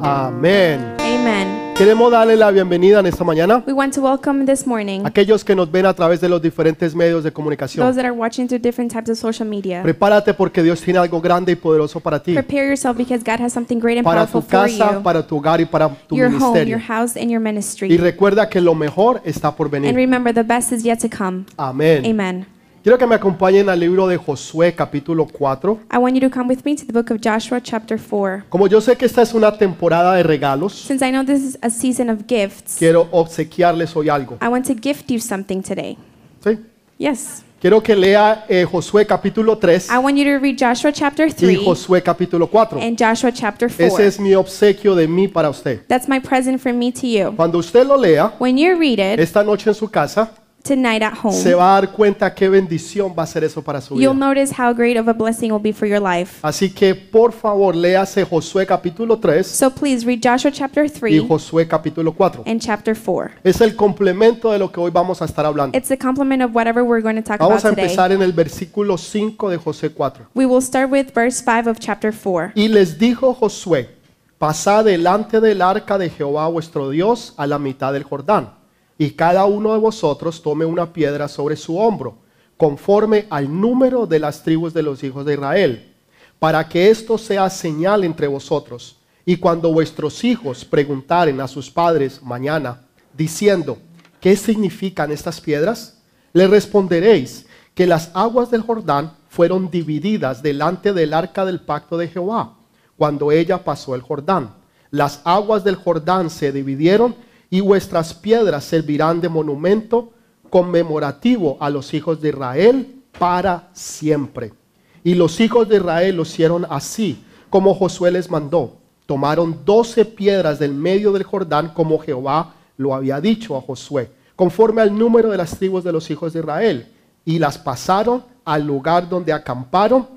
Amén. Amen. Queremos darle la bienvenida en esta mañana We want to welcome this morning a aquellos que nos ven a través de los diferentes medios de those comunicación. that are watching through different types of social media. Prepárate porque Dios tiene algo grande y poderoso para ti, Prepare yourself because God has something great and para powerful tu for casa, you. para tu hogar y para tu Your home, your ministerio. house, and your Y ministry. recuerda que lo mejor está por And venir. remember, the best is yet to come. Amén. Amen. Quiero que me acompañen al libro de Josué capítulo 4. I want you to come with me to the book of Joshua, chapter 4. Como yo sé que esta es una temporada de regalos, Since I know this is a season of gifts, quiero obsequiarles hoy algo. I want to gift you something today. ¿sí? Yes. Quiero que lea eh, Josué capítulo 3 I want you to read Joshua chapter y 3 Josué capítulo 4. and Joshua chapter 4. Ese es mi obsequio de mí para usted. That's my present from me to you. Cuando usted lo lea When you read it esta noche en su casa, tonight at se home, va a dar cuenta qué bendición va a ser eso para su vida. you'll notice how great of a blessing will be for your life. Así que por favor, léase Josué capítulo 3 So please read Joshua chapter y 3 Josué capítulo 4. and chapter 4. Es el complemento de lo que hoy vamos a estar hablando. It's a complement of whatever we're going to talk about Vamos a today. empezar en el versículo 5 de Josué 4. We will start with verse 5 of chapter 4. Y les dijo Josué, pasad delante del arca de Jehová vuestro Dios a la mitad del Jordán, y cada uno de vosotros tome una piedra sobre su hombro, conforme al número de las tribus de los hijos de Israel, para que esto sea señal entre vosotros. Y cuando vuestros hijos preguntaren a sus padres mañana, diciendo, ¿qué significan estas piedras? Le responderéis que las aguas del Jordán fueron divididas delante del arca del pacto de Jehová, cuando ella pasó el Jordán. Las aguas del Jordán se dividieron y vuestras piedras servirán de monumento conmemorativo a los hijos de Israel para siempre. Y los hijos de Israel lo hicieron así, como Josué les mandó. Tomaron doce piedras del medio del Jordán, como Jehová lo había dicho a Josué, conforme al número de las tribus de los hijos de Israel, y las pasaron al lugar donde acamparon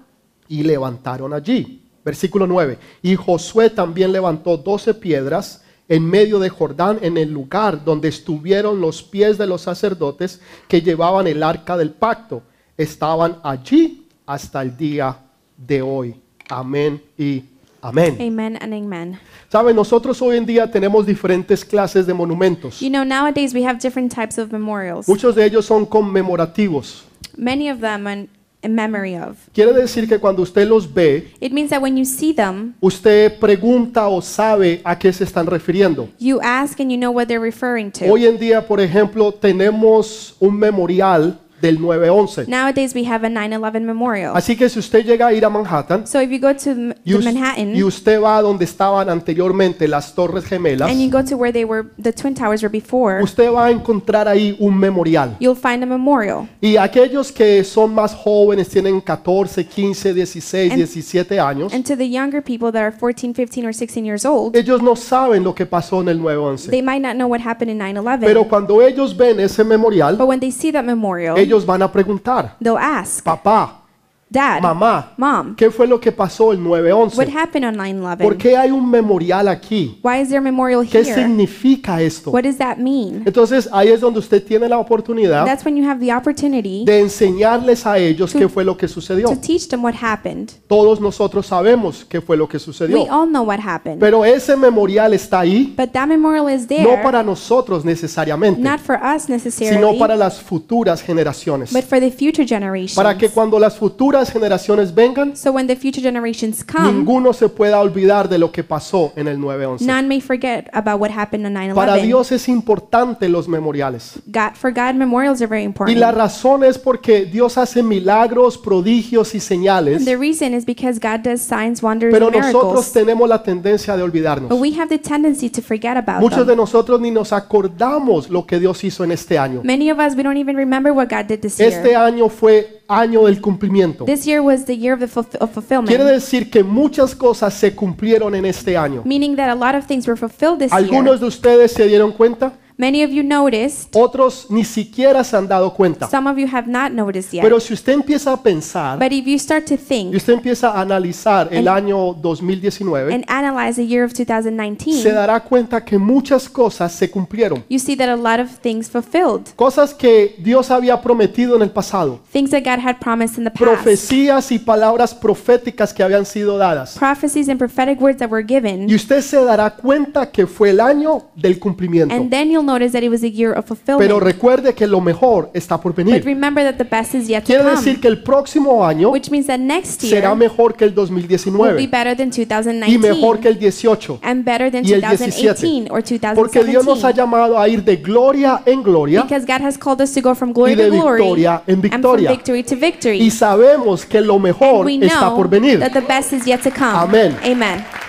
y levantaron allí. Versículo 9. Y Josué también levantó doce piedras en medio de Jordán, en el lugar donde estuvieron los pies de los sacerdotes que llevaban el arca del pacto. Estaban allí hasta el día de hoy. Amén y amén. Amen and amen. Saben, nosotros hoy en día tenemos diferentes clases de monumentos. You know, nowadays we have different types of memorials. Muchos de ellos son conmemorativos. Many of them in, in memory of. Quiere decir que cuando usted los ve, It means that when you see them, usted pregunta o sabe a qué se están refiriendo. you ask and you know what they're referring to. Hoy en día, por ejemplo, tenemos un memorial del 911. Nowadays we have a 9/11 memorial. Así que si usted llega a ir a Manhattan So if you go to M- y, us- Manhattan y usted va a donde estaban anteriormente las Torres Gemelas, and you go to where they were, the twin towers were before, usted va a encontrar ahí un memorial. you'll find a memorial. Y aquellos que son más jóvenes, tienen 14, 15, 16, And- 17 años, And to the younger people that are 14, 15, or 16 years old, ellos no saben lo que pasó en el 911. they might not know what happened in 9/11. Pero cuando ellos ven ese memorial, But when they see that memorial, ellos van a preguntar, they'll ask, papá, Dad, mamá, Mom, ¿qué fue lo que pasó el what 911? happened on ¿Por 9/11? qué hay un memorial aquí? Why is there a memorial ¿Qué here? significa esto? What does that mean? Entonces ahí es donde usted tiene la oportunidad That's when you have the opportunity de enseñarles a ellos To- qué fue lo que sucedió. to teach them what happened. Todos nosotros sabemos qué fue lo que We sucedió. all know what happened. Pero ese memorial está ahí But that memorial is no there, para nosotros necesariamente, not for us sino necessarily, para las futuras generaciones. but for the future generations. Para que cuando las futuras generaciones vengan, So when the future generations come, ninguno se pueda olvidar de lo que pasó en el 911. none may forget about what happened on Para 9/11. Dios es importante los memoriales. God, for God, memorials are very Y important. la razón es porque Dios hace milagros, prodigios y señales, The reason is because God does signs, wonders, pero and nosotros miracles. tenemos la tendencia de olvidarnos. But we have the tendency to forget about Muchos de them. nosotros ni nos acordamos lo que Dios hizo en este año. Many of us, we don't even remember what God did this Este year. año fue año del cumplimiento. This year was the year of the fulf- of Quiere fulfillment, decir que muchas cosas se cumplieron en este año. meaning that a lot of things were fulfilled this year. Algunos de ustedes se dieron cuenta Many of you noticed, Otros ni siquiera se han dado cuenta. some of you have not noticed yet. Pero si usted empieza a pensar But if you start to y think usted empieza a analizar el And- año 2019, and analyze the year of se 2019, dará cuenta que muchas cosas se cumplieron. you see that a lot of things fulfilled. Cosas que Dios había prometido en el pasado. Things that God had promised in the past. Profecías y palabras proféticas que habían sido dadas. Prophecies and prophetic words that were given. Y usted se dará cuenta que fue el año del cumplimiento. And then you'll notice that it was a year of Pero recuerde que lo mejor está por But venir. remember that the best is yet to Quiere decir come. que el próximo año Which means that next será year mejor que el will be 2019 better than y mejor que 2019 el 18. and better than y el 2018 or Porque Dios nos ha 2017. llamado a ir de gloria en gloria Because God has called us to go from glory Y de to glory victoria en and from victoria. victory to y victory. sabemos que lo And mejor we está por venir. that the best is yet to come. Amén. Amen.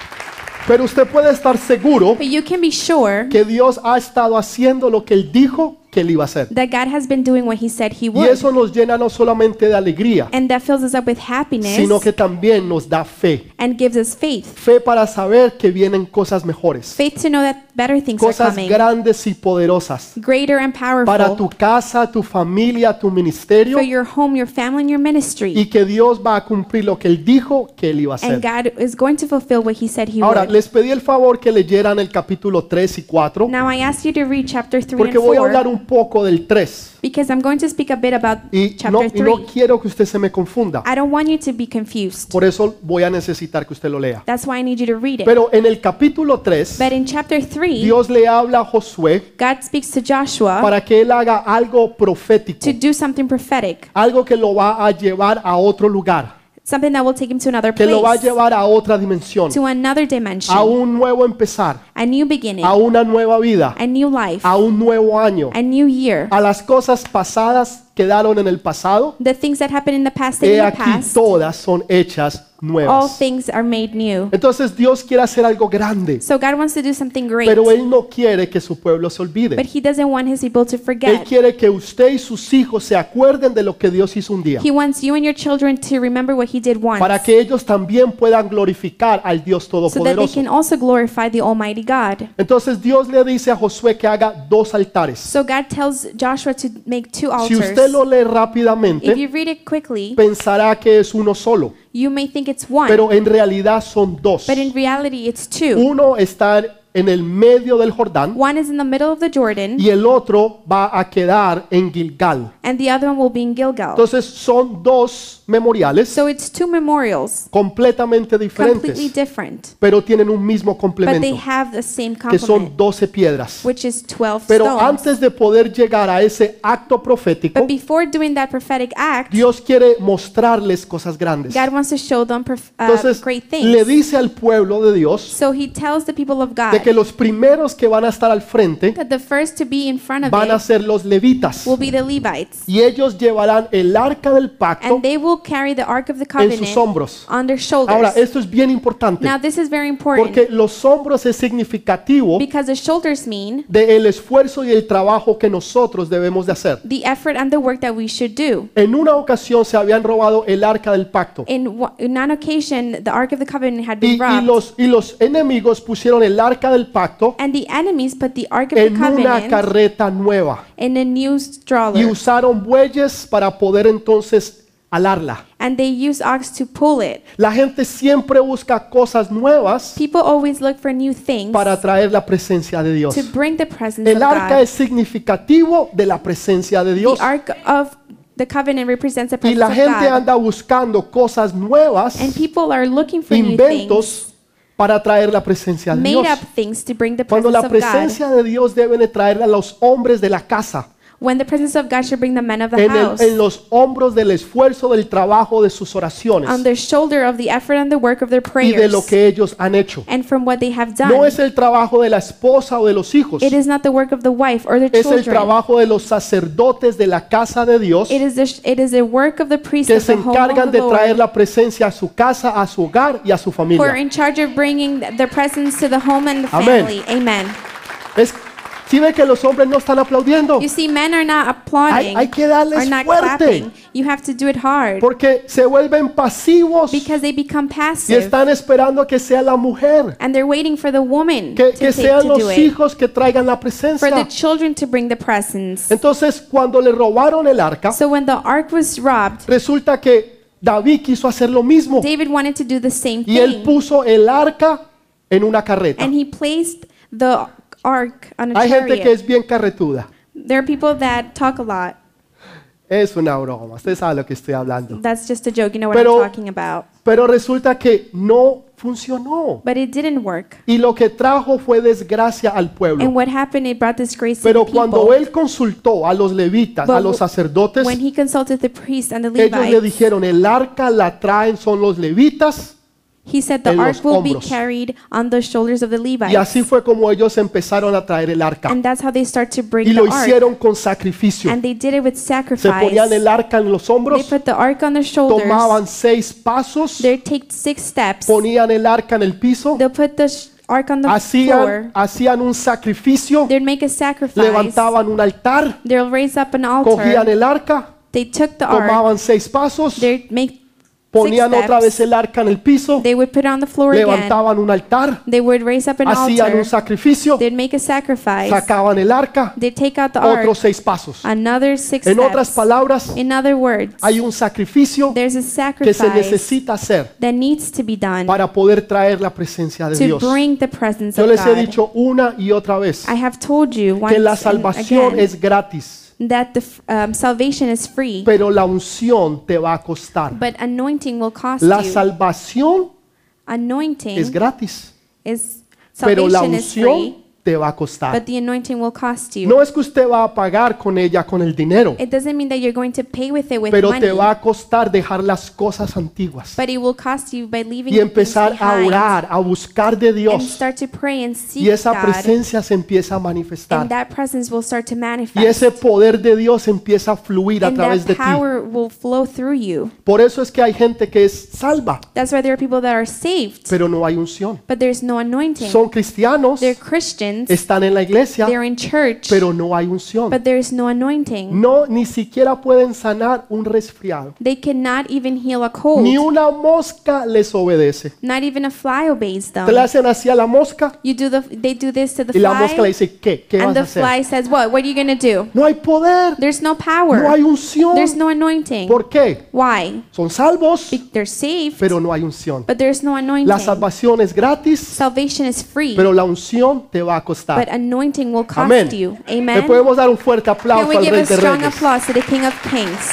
Pero usted puede estar seguro But you can be sure que Dios ha estado haciendo lo que Él dijo que Él iba a hacer. that God has been doing what He said He Y would. eso nos llena no solamente de alegría, And that fills us up with happiness sino que también nos da fe. and gives us faith. Fe para saber que vienen cosas mejores, Faith to know that better things are cosas coming. grandes y poderosas. Greater and Para powerful tu casa, tu familia, tu ministerio, for your home, your family, and your ministry. y que Dios va a cumplir lo que Él dijo que Él iba a And hacer. God is going to fulfill what He said He Ahora, would. les pedí el favor que leyeran el capítulo 3 y 4, Now I ask you to read chapter 3 and porque voy a hablar 4 un poco del 3. because I'm going to speak a bit about Y no, chapter y no 3. quiero que usted se me confunda. I don't want you to be confused. Por eso voy a necesitar que usted lo lea. That's why I need you to read it. Pero en el capítulo 3, But in chapter 3, Dios le habla a Josué God speaks to Joshua para que él haga algo profético, to do something prophetic, algo que lo va a llevar a otro lugar, something that will take him to another que lo va a place, llevar a otra dimensión, to another a dimension, un nuevo empezar, a new beginning, a una nueva vida, a new life, a un nuevo año. a new year. A las cosas pasadas quedaron en el pasado, The things that happened in the past, he in the aquí past. todas son hechas All nuevas. things are made new. Entonces Dios quiere hacer algo grande, So God wants to do something great, pero Él no quiere que su pueblo se olvide. but He doesn't want His people to Él forget. quiere que usted y sus hijos se acuerden de lo que Dios hizo un día, He wants you and your children to remember what He did once, para que ellos también puedan glorificar al Dios so that they Todopoderoso. can also glorify the Almighty God. Entonces Dios le dice a Josué que haga dos altares. So God tells Joshua to make two Si altars. Usted lo lee If rápidamente, you read it quickly, pensará que es uno solo, you may think it's one, pero en realidad son dos. but in reality it's two. Uno está en el medio del Jordán One is in the middle of the Jordan, y el otro va a quedar en Gilgal. and the other one will be in Gilgal. Entonces son dos memoriales So it's two memorials, completamente completely diferentes, different, pero tienen un mismo but they complemento, have the same que son complement, 12 piedras. which is 12 Pero stones. antes de poder llegar a ese acto profético, But before doing that prophetic act, Dios quiere mostrarles cosas grandes. God wants to show them prof- uh, Entonces great le things. dice al pueblo de Dios So he tells the people of de Que los primeros que van a estar al frente that the first to be in front of van a it ser los levitas will be the Levites, y ellos llevarán el arca del pacto and they will carry the Ark of the en sus Covenant hombros. on their Ahora, shoulders. esto es bien importante Now this is very important porque los hombros es significativo because the shoulders mean del esfuerzo y el trabajo que nosotros debemos de hacer. the effort and the work that we should do. En una ocasión se habían robado el arca del pacto In, wa- in one occasion, the Ark of the Covenant had y, been y robbed, los, y los enemigos pusieron el arca del pacto and the enemies put the Ark of the en una Covenant carreta nueva in a new y stroller, usaron bueyes para poder entonces alarla. and they used ox to pull it. La gente siempre busca cosas nuevas People always look for new things para traer la presencia de Dios. to bring the presence of El arca God. es significativo de la presencia de Dios. The Ark of the Covenant represents the Y presence la of gente God. anda buscando cosas nuevas, And people are looking for new things, inventos para traer la presencia de made Dios. up things to bring the Cuando presence la presencia de Dios debe de traerla a los hombres de la casa, When the presence of God should bring the men of the en, el- house en los hombros del esfuerzo del trabajo de sus oraciones on their shoulder of the effort and the work of their y de lo prayers que ellos han hecho. and from what they have No done. es el trabajo de la esposa o de los hijos, It is not the work of the wife or the es el children. trabajo de los sacerdotes de la casa de Dios It is the, it is the work of the priest que of se the home encargan of the de traer la presencia a su casa, a su hogar y a su who are familia. in charge of bringing the presence to the home and the Amen. family. Amen. Es, Si ve que los hombres no están aplaudiendo, You see, men are not applauding, hay que darles are not fuerte. clapping. You have to do it hard porque se vuelven pasivos because they become y passive están esperando que sea la mujer, and they're waiting for the woman que, to, que take, sean to do los it, hijos que traigan la for the presencia. children to bring the presents. Entonces, cuando le robaron el arca, So when the ark was robbed, resulta que David quiso hacer lo mismo David wanted to do the same y él thing, puso el arca en una carreta. and he placed the ark on a Hay gente que chariot. es bien carretuda. There are people that talk a lot. Es una broma, usted sabe lo que estoy hablando. That's just a joke. You know what Pero- I'm talking about. Pero resulta que no funcionó. But it didn't work. Y lo que trajo fue desgracia al And pueblo. what happened? It brought disgrace Pero to the cuando people. él consultó a los levitas, But a los sacerdotes, When he consulted the priests and the ellos le Levites, dijeron, el arca la traen son los levitas. He said the en los ark will be hombros. carried on the shoulders of the Y Levites. así fue como ellos empezaron a traer el arca. And that's how they start to bring Y lo the ark. hicieron con sacrificio. And they did it with Se sacrifice. ponían el arca en los They hombros, put the ark on their shoulders. tomaban seis pasos, They take six steps. ponían el arca en el piso, They'll put the sh- ark on the floor. hacían, hacían un sacrificio, They'd make a sacrifice. levantaban un altar, They'll raise up an cogían altar. el arca, They took the ark. tomaban seis pasos, They'd make ponían otra vez el arca en el piso, They would put it on the floor again. levantaban un altar, They would raise up an hacían un sacrificio, They'd make a sacrifice. sacaban el arca, They'd take out the ark. otros seis pasos. Another six En otras palabras, In other words, hay un sacrificio there's a que se sacrifice necesita hacer that needs to be done para poder traer la presencia de to Dios. bring the presence Yo of les he God. dicho una y otra vez I have told you once que la salvación again es gratis, that the um, salvation is free, pero la unción te va a costar. but anointing will cost La you. salvación Anointing es gratis, is pero la salvation is free, unción te va a costar. but the anointing will cost you. No es que usted va a pagar con ella con el dinero, It doesn't mean that you're going to pay with it with pero money, te va a costar dejar las cosas antiguas but it will cost you by leaving y empezar a orar, a buscar de and Dios start to pray and seek y esa God, presencia se empieza a manifestar and that presence will start to y manifest. ese poder de Dios empieza a fluir a and través de that ti. power will flow through you. Por eso es que hay gente que es salva, That's why there are people that are saved, pero no hay unción. but there's no anointing. Son cristianos, They're Christians, están en la iglesia, they're in church, pero no hay unción. but there's no anointing. No, ni siquiera pueden sanar un resfriado. They cannot even heal a cold. Ni una mosca les obedece. Not even a fly obeys them. Te le hacen así a la mosca You do the, they do this to the y la mosca le fly, dice, ¿qué? ¿Qué and vas a the hacer? fly says, "What? What are you gonna do?" No hay poder, There's no power. no hay unción. There's no anointing. ¿Por qué? Why? Son salvos, Be- They're saved, pero no hay unción. but there's no anointing. La salvación es gratis, Salvation is free, pero la unción te va a but costar. anointing will cost Amén. you. Le Amen. podemos dar un fuerte Can aplauso we al give Rey a de strong Reyes. applause to the King of Kings?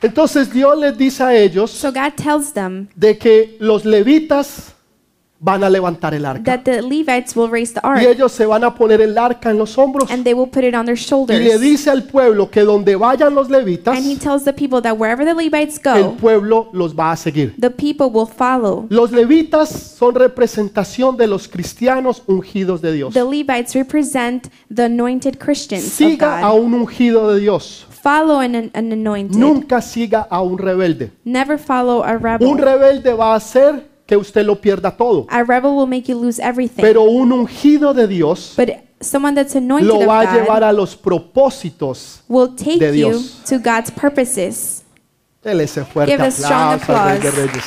Entonces Dios les dice a ellos So God tells them de que los levitas van a levantar el arca. that the Levites will raise the Y ark ellos se van a poner el arca en los hombros. and they will put it on their Y le shoulders. dice al pueblo que donde vayan los levitas, And he tells the people that wherever the Levites el go, pueblo los va a seguir. the people will follow. Los levitas son representación de los cristianos ungidos de Dios. The Levites represent the anointed Christians of Siga a God. un ungido de Dios. Follow an, an anointed. Nunca siga a un rebelde. Never follow a Un rebel. rebelde va a hacer que usted lo pierda todo. A rebel will make you lose everything. Pero un ungido de Dios But someone that's anointed lo va a llevar a los propósitos. will take de you Dios. to God's purposes. Dele ese fuerte Give a strong aplauso al Rey de applause. Reyes.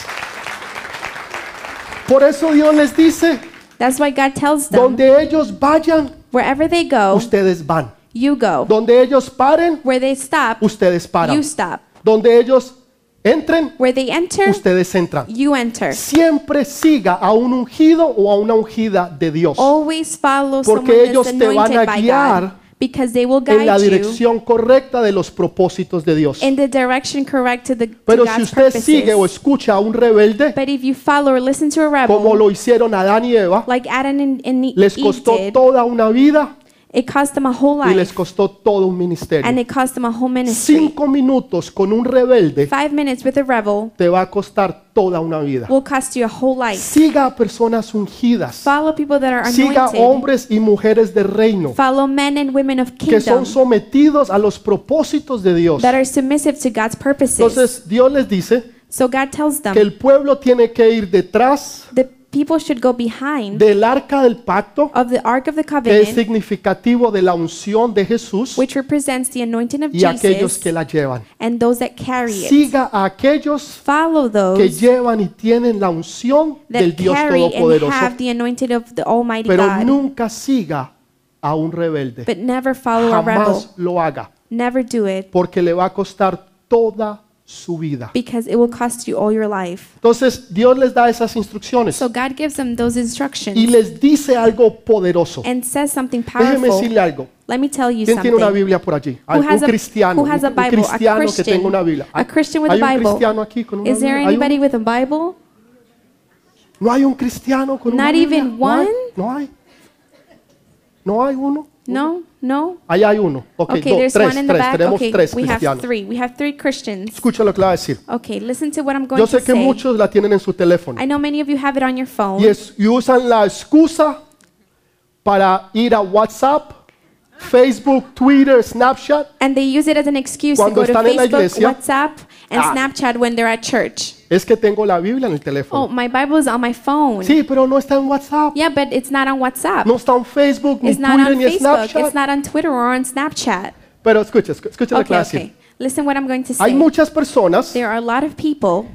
Por eso Dios les dice, That's why God tells them, donde ellos vayan, wherever they go, ustedes van. you go. Donde ellos paren, Where they stop, ustedes paran. you stop. Donde ellos entren, Where they enter, ustedes entran. you enter. Siempre siga a un ungido o a una ungida de Dios Always follow Porque ellos te van a guiar. Because they will en la guide you dirección correcta de los propósitos de Dios. in the direction correct to, the, to Pero si God's usted sigue o escucha a un rebelde, But if you follow or listen to a como rebel, lo hicieron Adán y Eva, like Adam and, les costó did, toda una vida it cost them a whole y les life. costó todo un And ministerio. it cost them a whole ministry. Cinco minutos con un rebelde Five minutes with a rebel te va a costar toda una vida. will cost you a whole life. Siga a personas ungidas. Follow people that are Siga anointed. hombres y mujeres de reino Follow men and women of que son kingdom sometidos a los propósitos de Dios. that are submissive to God's purposes. Entonces Dios les dice So God tells que them el pueblo tiene que ir detrás the people should go behind del arca del pacto, of the Ark of the que es Covenant, significativo de la unción de Jesús, which represents the anointing of y aquellos Jesus, que la llevan. and those that carry it. Siga a aquellos Follow que those llevan y tienen la unción del that Dios carry and Todopoderoso, have the anointing of the Almighty pero God, nunca siga a un rebelde. but never follow a rebel. Jamás lo haga, Never do it porque le va a costar toda su vida. because it will cost you all your life. Entonces Dios les da esas instrucciones So God gives them those y instructions les dice algo poderoso. and says something Déjeme powerful. decirle algo. Let me tell you ¿Quién tiene una something. Biblia por allí? Who un has a- cristiano, who has a un- un Bible? A cristiano que Christian. tenga una Biblia. A Christian with ¿Hay un Bible. cristiano aquí con una Is there Biblia? ¿Hay anybody uno? with a Bible? No hay un cristiano con una Not Biblia. even No hay, one? no hay. No hay uno. No, no. Ahí hay uno. Ok, Okay, dos, there's tres, one in the tres. back. Tenemos Okay, tres we have cristianos. three. We have three Christians. Escucha lo que le voy a decir. Okay, listen to what I'm going Yo to sé que say. muchos la tienen en su teléfono I know many of you have it on your phone. y, es- y usan la excusa para ir a WhatsApp, Facebook, Twitter, Snapchat. And they use it as an excuse to Cuando go to están en la Facebook, iglesia, WhatsApp, and ah. Snapchat when they're at church. Es que tengo la Biblia en el Oh, teléfono. my Bible is on my phone. Sí, pero no está en WhatsApp. Yeah, but it's not on WhatsApp. No está en Facebook, ni It's not Twitter, on ni Facebook. Snapchat. It's not on Twitter or on Snapchat. Pero escucha, escu- escucha lo que Okay, voy a decir. okay. Listen what I'm going to Hay say. muchas personas There are a lot of people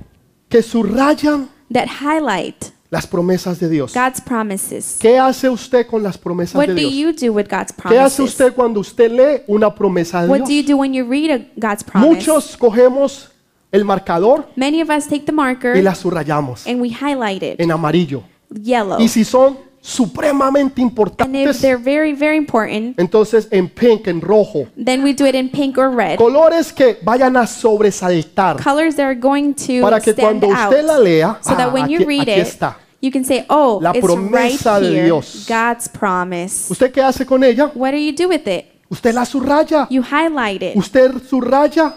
que subrayan that highlight las promesas de Dios. God's promises. ¿Qué hace usted con las promesas What de do Dios? you do with God's ¿Qué hace promises? usted cuando usted lee una promesa de What do you do when you read a God's promise? Muchos cogemos el marcador Many of us take the marker y la subrayamos and we highlight it en amarillo. yellow. Y si son supremamente And if importantes, they're very, very important, entonces en pink, en rojo. then we do it in pink or red. Colores que vayan a sobresaltar Colors that are going to para que stand cuando usted la out. lea, So that ah, when you aquí, read aquí it, está. you can say, oh, La it's right promesa de here. Dios. God's promise. ¿Usted qué hace con ella? What do you do with it? Usted la subraya. You highlight it. Usted subraya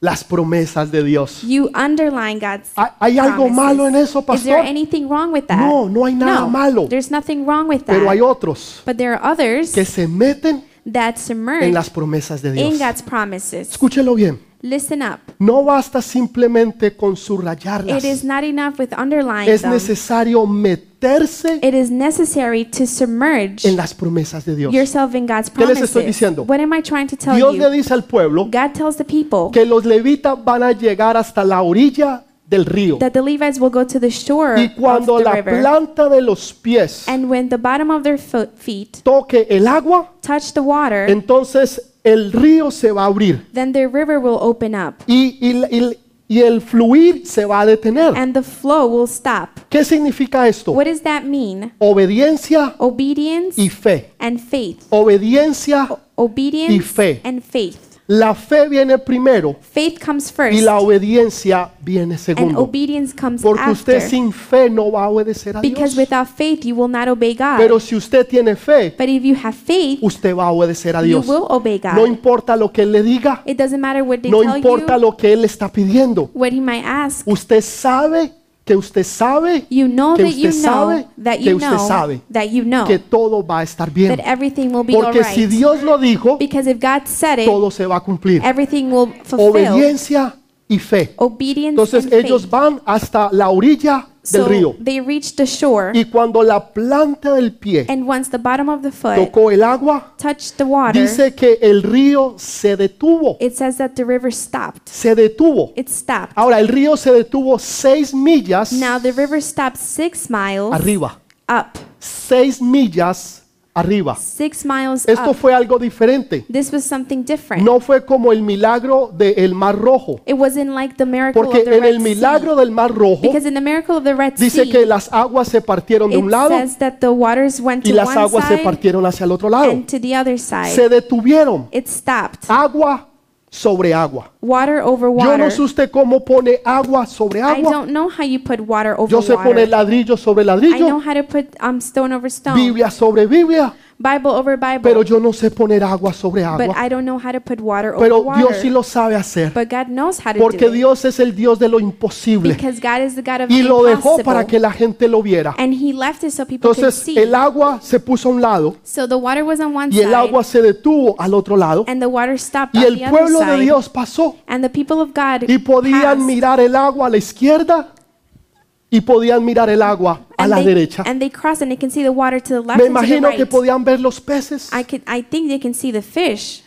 las promesas de Dios. You underline God's ¿Hay- algo promises. malo en eso, Is there pastor? anything wrong with that? No, no hay nada No, malo. There's nothing wrong with Pero hay that. otros But there are others que se meten that en submerge las promesas de in Dios. God's promises. Escúchelo bien. Listen up. No basta simplemente con subrayarlas. It is not enough with underlining Es them. necesario meterse It is necessary to submerge en las promesas de Dios. yourself in God's ¿Qué les promises. estoy diciendo? What am I trying to tell Dios le you? dice al pueblo God tells the people que los levitas van a llegar hasta la orilla del río. that the Levites will go to the shore Y cuando of the la river. planta de los pies And when the bottom of their foot, feet toque el agua, touch the water, entonces el río se va a abrir then the river will open up y, y- y- y el fluir se va a detener. and the flow will stop. ¿Qué significa esto? What does that mean? Obediencia Obedience y fe. and faith. Obediencia, Obedience Y fe. and faith. La fe viene primero Faith comes first y la obediencia viene and segundo. obedience comes Porque usted after. sin fe no va a obedecer a Because Dios. without faith you will not obey God. Pero si usted tiene fe, But if you have faith, usted va a obedecer a you Dios. will obey God. No importa lo que Él le diga, It doesn't matter what they no tell importa you, lo que Él está pidiendo. what he might ask. Usted sabe que usted sabe You know que usted sabe que usted sabe que todo va a estar bien. that everything will be Porque si alright. Dios lo dijo, Because if God said it, todo se va a cumplir. everything will fulfill. Obediencia y fe. Obedience Entonces ellos faith. van hasta la orilla del So río. they reached the shore, Y cuando la planta del pie and once the bottom of the foot tocó el agua, touched the water, dice que el río se detuvo. it says that the river stopped. Se detuvo. It stopped. Ahora el río se detuvo seis millas Now the river stopped six miles arriba. up. Seis millas arriba. Six miles Esto up. fue algo diferente. This was something different. No fue como el milagro del Mar Rojo. It wasn't like the miracle Porque of the en el Red milagro Sea. del Mar Rojo Because in the miracle of the Red dice Sea, que las aguas se partieron de it un lado says that the waters went y to las one aguas se partieron hacia el otro lado. and to the other side. Se detuvieron. It stopped. Agua sobre agua. Water over Yo water. no sé usted cómo pone agua sobre I agua. don't know how you put water over Yo sé water. poner ladrillo sobre I know ladrillo, how to put um, stone over stone, Biblia sobre Biblia, Bible over Bible, pero yo no sé poner agua sobre but agua. I don't know how to put water over Pero. Dios sí lo sabe hacer, But God knows how to porque do it. Dios es el Dios de lo imposible Because God is the God of y lo dejó para que la gente lo viera. And He left it so people could Entonces see. el agua se puso a un lado so the water was on one y el agua se detuvo al otro lado and the water stopped y el pueblo de. Dios pasó and the people of God y podían mirar el agua a la izquierda y podían mirar el agua a And la they, derecha. and they cross and they can see the water to the left Me the imagino que podían ver los peces, I could I think they can see the fish,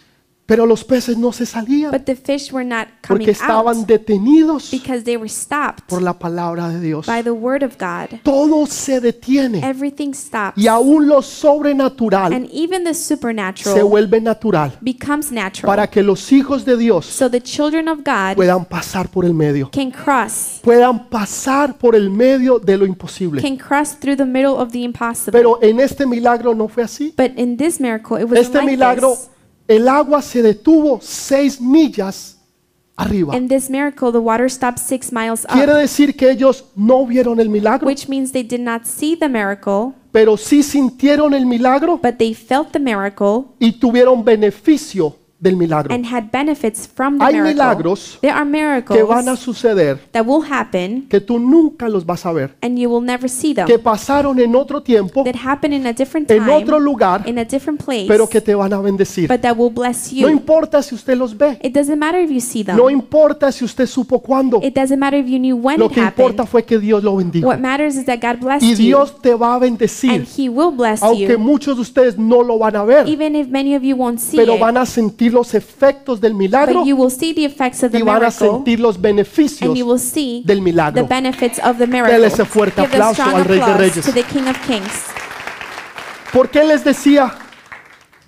pero los peces no se salían but the fish were not coming porque estaban out detenidos because they were stopped por la palabra de Dios. by the word of God. Todo se detiene Everything stops. y aún lo sobrenatural And even the se supernatural vuelve natural becomes natural. para que los hijos de Dios So the children of God puedan pasar por el medio, can cross, puedan pasar por el medio de lo imposible. can cross through the middle of the impossible. Pero en este milagro no fue así. But in this miracle, it was Este like milagro, this. El agua se detuvo seis millas arriba. In this miracle, the water stopped six miles Quiere up, decir que ellos no vieron el milagro, which means they did not see the miracle, pero sí sintieron el milagro but they felt the miracle y tuvieron beneficio del milagro. and had benefits from the Hay miracle. milagros There are Que van a miracles suceder that will happen que tú nunca los vas a ver, and you will never see them. que pasaron en otro tiempo, That happen in a different en otro time, lugar, in a different place, pero que te van a bendecir. but that will bless No you. importa si usted los ve, It doesn't matter if you see them. no importa si usted supo cuándo, It doesn't matter if you knew when lo it que importa fue que Dios lo bendijo. What matters is that God blessed Y you, Dios te va a and bendecir, He will bless aunque you, muchos de ustedes no lo van a ver, even if many of you won't see pero it. van a sentir los efectos del milagro But you will see the effects of y van a miracle, sentir los beneficios and you will see del the milagro. benefits of the Dele miracle. ese fuerte Give a aplauso strong al Rey de applause Reyes. to the King of Kings. ¿Por qué les decía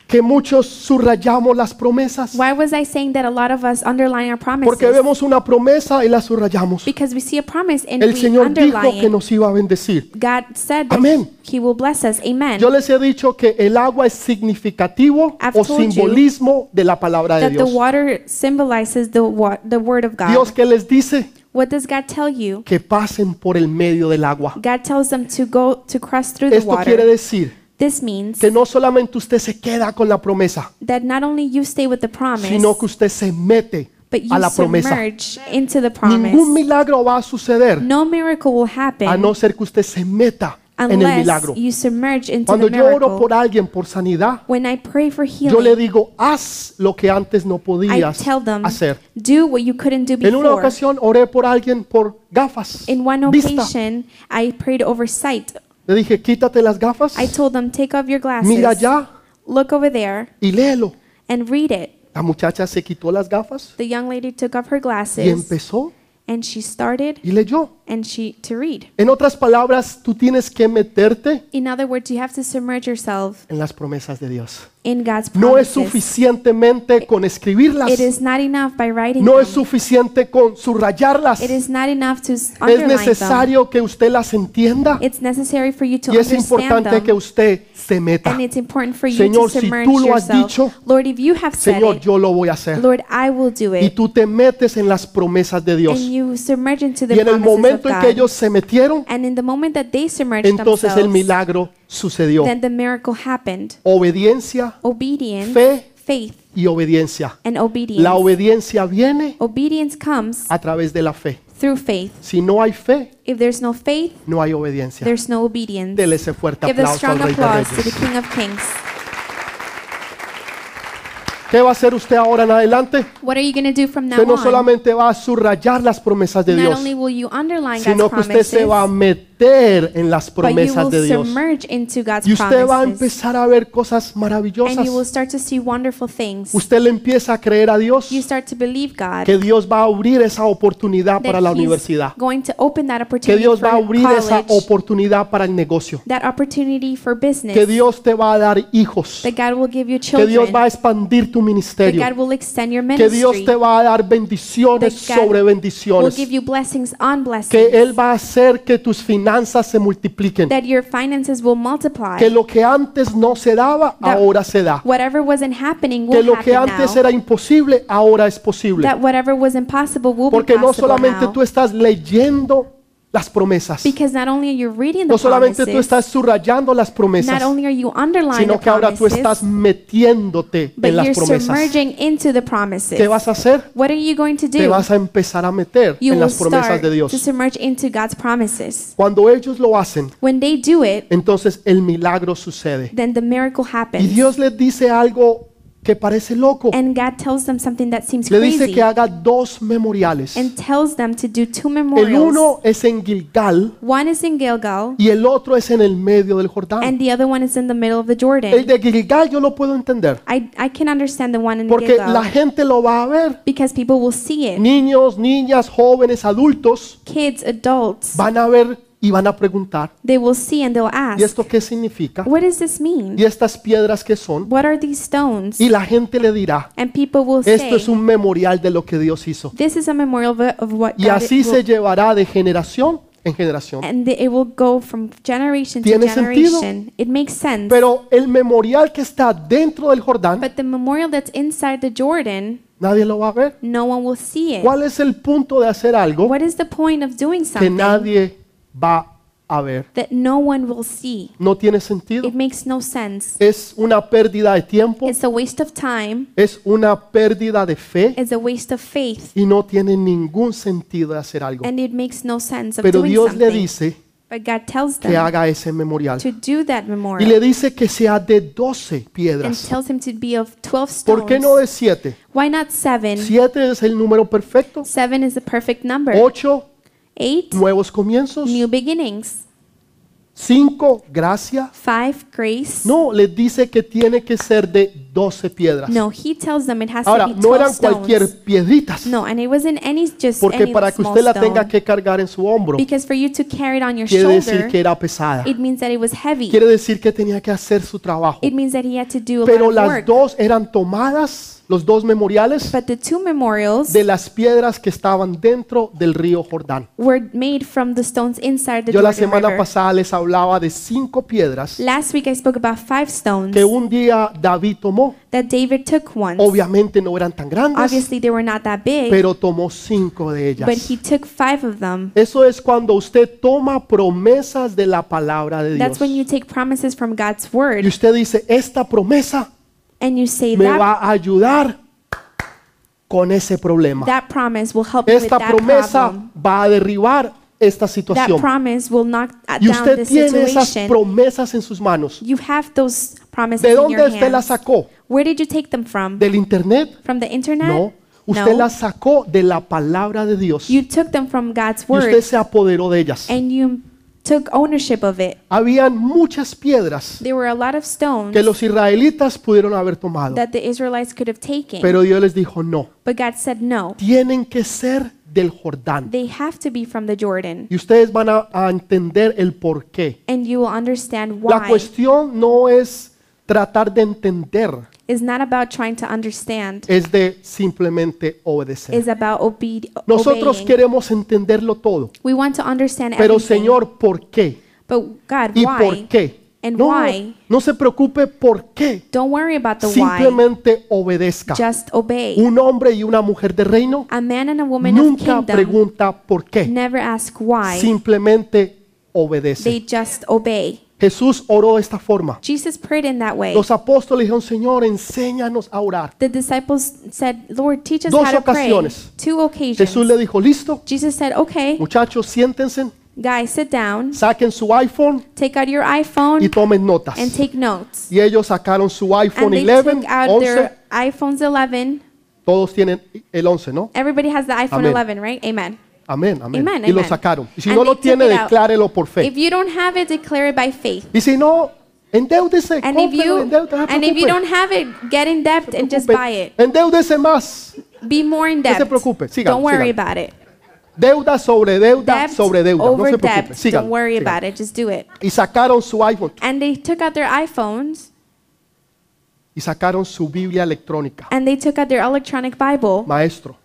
que muchos subrayamos las promesas? Why was I saying that a lot of us underline our Porque promises? vemos una promesa y la subrayamos. Because we see a promise and El we Señor dijo underline que it. nos iba a bendecir. God said that Amén. He will bless us. Amen. Yo les he dicho que el agua es significativo I've o told you simbolismo de la palabra de that the Dios. water symbolizes the wa- the word of God. Dios que les dice What does God tell you? que pasen por el medio del agua. God tells them to go to cross through the Esto quiere water. decir This means que no solamente usted se queda con la promesa, that not only you stay with the promise, sino que usted se mete but you a la promesa. submerge into the Ningún promise. milagro va a suceder No miracle will happen a no ser que usted se meta en el unless milagro. you submerge into Cuando the yo oro por alguien por sanidad, When I pray for yo le healing, digo, haz lo que antes no I podías tell them, hacer. do what you couldn't do En una before. ocasión oré por alguien por gafas, In one vista. occasion, I prayed over sight. Le dije, quítate las gafas, I told them, take off your glasses, mira allá look over there, y léelo. and read it. La muchacha se quitó las gafas The young lady took off her y glasses, empezó and she started y leyó. and she to read. En otras palabras, tú tienes que meterte In other words, you have to submerge yourself en las promesas de Dios. In God's No es promises. suficientemente con escribirlas. It is not enough by writing No es them. suficiente con subrayarlas. It is not enough to Es underline them. necesario que usted las entienda It's necessary for you to y es understand importante que usted se meta. And it's important for you Señor, to si submerge tú lo has yourself. dicho, Lord, if you have said Señor, it, yo lo voy a hacer. Lord, I will do Y it. tú te metes en las promesas de Dios. And you submerge into the Y en el promises of momento en que God. ellos se metieron, And in the moment that they entonces el milagro sucedió. then the miracle happened. Obediencia Obedience, Fe. faith, y obediencia. and obedience. La obediencia viene Obedience comes a través de la fe. through faith. Si no hay fe, If there's no faith, no hay obediencia. there's no obedience. Dele ese fuerte Give a aplauso al strong Rey de applause to the. King of Kings. ¿Qué va a hacer usted ahora en adelante? What are you going to do from now Usted no on? solamente va a subrayar las promesas de Not Dios, only will you underline sino God's que usted se promises, va a meter en las promesas de Dios. Y usted va a empezar a ver cosas maravillosas. Usted le empieza a creer a Dios que Dios va a abrir esa oportunidad para la universidad, que Dios va a abrir esa oportunidad para el negocio, que Dios te va a dar hijos, que Dios va a expandir tu ministerio, que Dios te va a dar bendiciones sobre bendiciones, que Él va a hacer que tus finanzas se multipliquen, that your finances will multiply, que lo que antes no se daba, That ahora se da, whatever wasn't happening que will lo que antes now, era imposible, ahora es posible. that whatever was impossible will Porque be no possible solamente now. tú estás leyendo las promesas, Because not only are you reading the no solamente tú estás subrayando las promesas, not only are you underlining sino que ahora tú estás metiéndote but en las you're promesas. submerging into the promises. ¿Qué vas a hacer? What are you going to Te do? vas a empezar a meter You en las promesas de to Dios. submerge into God's promises. Cuando ellos lo hacen, When they do it, entonces el milagro sucede. then the miracle Y happens. Dios les dice algo que parece loco. And God tells them something that seems Le dice crazy que haga dos memoriales. and tells them to do two El memorials. uno es en Gilgal One is in Gilgal y el otro es en el medio del Jordán. and the other one is in the middle of the El Jordan. de Gilgal yo lo puedo entender I, I can understand the one in porque la Gilgal gente lo va a ver. because people will see it. Niños, niñas, jóvenes, adultos Kids, adults, van a ver y van a preguntar, they will see and they'll ¿y ask, esto qué significa? What does this mean? ¿Y estas piedras qué son? What are these stones? Y la gente le dirá, And people will esto say, es un memorial de lo que Dios hizo. This is a memorial of, what Y God así will- se llevará de generación en generación. and it will go from generation to ¿Tiene sentido? generation. It makes sense. Pero el memorial que está dentro del Jordán, but the memorial that's inside the Jordan, nadie lo va a ver. no one will see it. ¿Cuál es el punto de hacer algo What is the point of doing que something nadie va a ver? that no one will see? No tiene sentido. It makes no sense. Es una pérdida de tiempo, It's a waste of time. es una pérdida de fe It's a waste of faith. y no tiene ningún sentido de hacer algo. And it makes no sense of Pero doing Dios le something. dice But God tells que them haga ese memorial. to do that Y le memorial dice que sea de 12 and piedras. tells him to be of 12 ¿Por qué no stones. de 7? Why not seven? 7 es el número perfecto. Seven is the perfect number. 8, Eight, nuevos comienzos. new beginnings. 5, gracia. Five, grace. No, les dice que tiene que ser de 12 piedras. No, he tells them it has Ahora, to be no 12 eran stones. cualquier piedritas. No, and it wasn't any just Porque any para que small usted la stone. tenga que cargar en su hombro, Because for you to carry it on your quiere decir shoulder, que era pesada. it means that it was heavy. Quiere decir que tenía que hacer su trabajo. It means that he had to do a Pero lot of las work. dos eran tomadas, los dos memoriales, But the two memorials de las piedras que estaban dentro del río Jordán. were made from the stones inside the Yo la Jordan semana River. pasada les hablaba de cinco piedras Last week I spoke about five stones que un día David tomó. That David took once. Obviamente no eran tan grandes, Obviously they were not that big, pero tomó cinco de but ellas. he took five of them. Eso es cuando usted toma promesas de la palabra de Dios. That's when you take promises from God's Y word usted dice, esta promesa and you say me that va a ayudar con ese problema. that promise will help you with Esta that promesa problem. va a derribar esta That situación. promise will knock uh, Y down usted the tiene esas situation. promesas en sus manos. You have those promises ¿De in dónde your usted las hands. sacó? Where did you take them from? ¿Del internet? From the internet? No. Usted No. las sacó de la palabra de Dios. Y You took them from God's usted word se apoderó de ellas. and you took ownership of it. Habían muchas piedras There were a lot of stones que los israelitas pudieron haber tomado. that the Israelites could have taken. Pero Dios les dijo, no, But God said no. tienen que ser del Jordán. They have to be from the Jordan. Y ustedes van a, a entender el por qué. And you will understand La why. cuestión no es tratar de entender, It's not about trying to understand. es de simplemente obedecer. It's about obe- Nosotros obeying. queremos entenderlo todo, We want to understand pero everything. Señor, ¿por qué? But God, ¿Y why? por qué? And No, why? no se preocupe por qué. Don't worry about the why. Simplemente obedezca. Just obey. Un hombre y una mujer de reino A man and a woman of nunca kingdom pregunta por qué. never ask why. Simplemente They obedece. just obey. Jesús oró de esta forma. Jesus prayed in that way. Los apóstoles dijeron, Señor, enséñanos a orar. The disciples said, Lord, teach us Dos how to pray. ocasiones. Two occasions. Jesús le dijo, listo, Jesus said, okay, muchachos, siéntense, guys, sit down, saquen su iPhone take out your iPhone y tomen notas. and take notes. Y ellos sacaron su iPhone And they 11, took out 11, their iPhones 11. todos tienen el 11, ¿no? Everybody has the iPhone Amén. 11, right? Amen. Amén, amén. Amen, y lo amen. sacaron. Y si And no lo tiene, declárelo por fe. If you don't have it, declare it by faith. Y si no, endeúdese, And if you endeúdese, no and if you don't have it, get in debt and just buy it. Endeúdese más. Be more in No se debt. preocupe, sigan, Don't worry sigan. about it. Deuda sobre deuda Debt sobre deuda. No se preocupe. debt. Sigan, Don't worry sigan. about it. Just do it. Y sacaron su iPhone And they took out their iPhones y sacaron su Biblia electrónica. and they took out their electronic Bible. Maestro,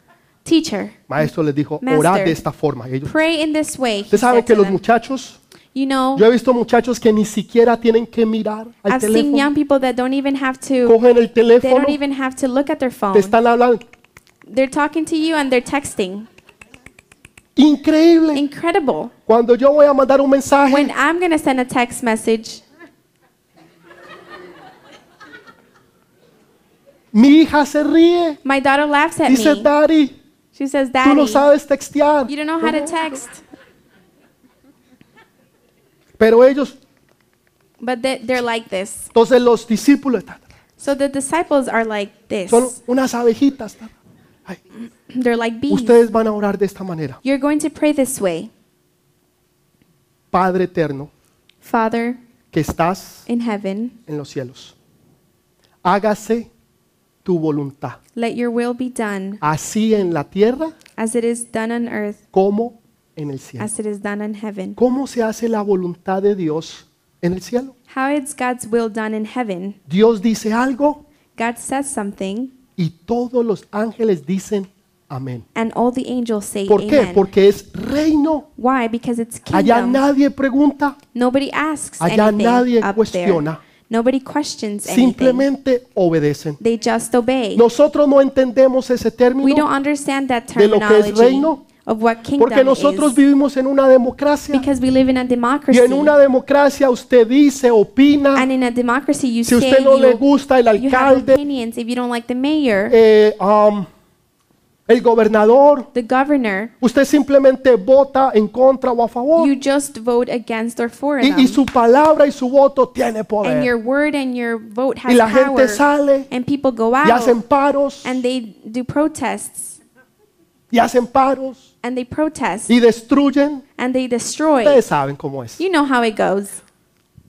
Teacher, maestro les dijo, orad de esta forma. Y ellos, pray in this way. he Usted sabe said que to los them. muchachos, You know, yo he visto muchachos que ni siquiera tienen que mirar al I've seen young teléfono. people that don't even have to. Cogen el They teléfono, don't even have to look at their phone. te están hablando. They're talking to you and they're texting. Increíble. Incredible. Cuando yo voy a mandar un mensaje, When I'm gonna send a text message, mi hija se ríe. my daughter laughs at Dice, me. Daddy, She says, tú no "Daddy, sabes textear. you don't know how to text." Pero ellos, But they, they're like this. entonces los discípulos, ta, ta, So the disciples are like this. Son unas abejitas. Ay, They're like bees. ustedes van a orar de esta manera. You're going to pray this way. Padre eterno, Father que estás in heaven, en los cielos. Hágase tu voluntad, let your will be done así en la tierra as it is done on earth, como en el cielo. as it is done in heaven. ¿Cómo se hace la voluntad de Dios en el cielo? How is God's will done in heaven? Dios dice algo God says something, y todos los ángeles dicen amén. and all the angels say ¿Por qué? amen. Porque es reino. Why? Because it's Allá kingdom. nadie pregunta, Nobody asks Allá anything nadie up there. cuestiona. Nobody questions anything. simplemente obedecen. They just obey. Nosotros no entendemos ese we don't término understand that de lo que es terminology reino, of what kingdom porque nosotros is vivimos en una democracia because we live in a y democracy. en una democracia usted dice, opina, and in a democracy, you si say usted no le you, gusta el alcalde, opinions. If you don't like the mayor, eh, um, el gobernador, the governor, usted simplemente vota en contra o a favor you just vote against or for y, them. y su palabra y su voto tiene and poder. your word and your vote has Y la power. gente sale and people go y out hacen paros and they do protests y hacen paros and they protest y destruyen. and they destroy. Ustedes saben cómo es. You know how it goes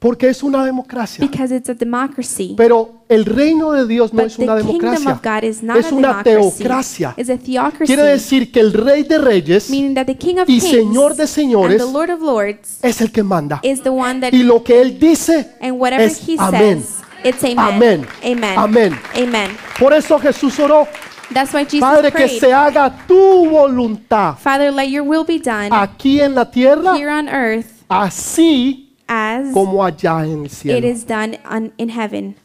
Porque es una democracia. because it's a democracy. Pero el reino de Dios no but es una the kingdom democracia. of God is not Es a una democracy. teocracia. It's a theocracy. Quiere decir que el rey de reyes meaning that the King of y Kings Señor de señores and the Lord of Lords es el que manda. is the one that Y lo que él dice and whatever es he amén. says, it's amen. Amén. Amen. Amén. Amen. Por eso Jesús oró, That's why Jesus Padre, que prayed. se haga tu voluntad Father, let your will be done aquí en la tierra, here on earth así as como allá en el it cielo. is done on, in heaven.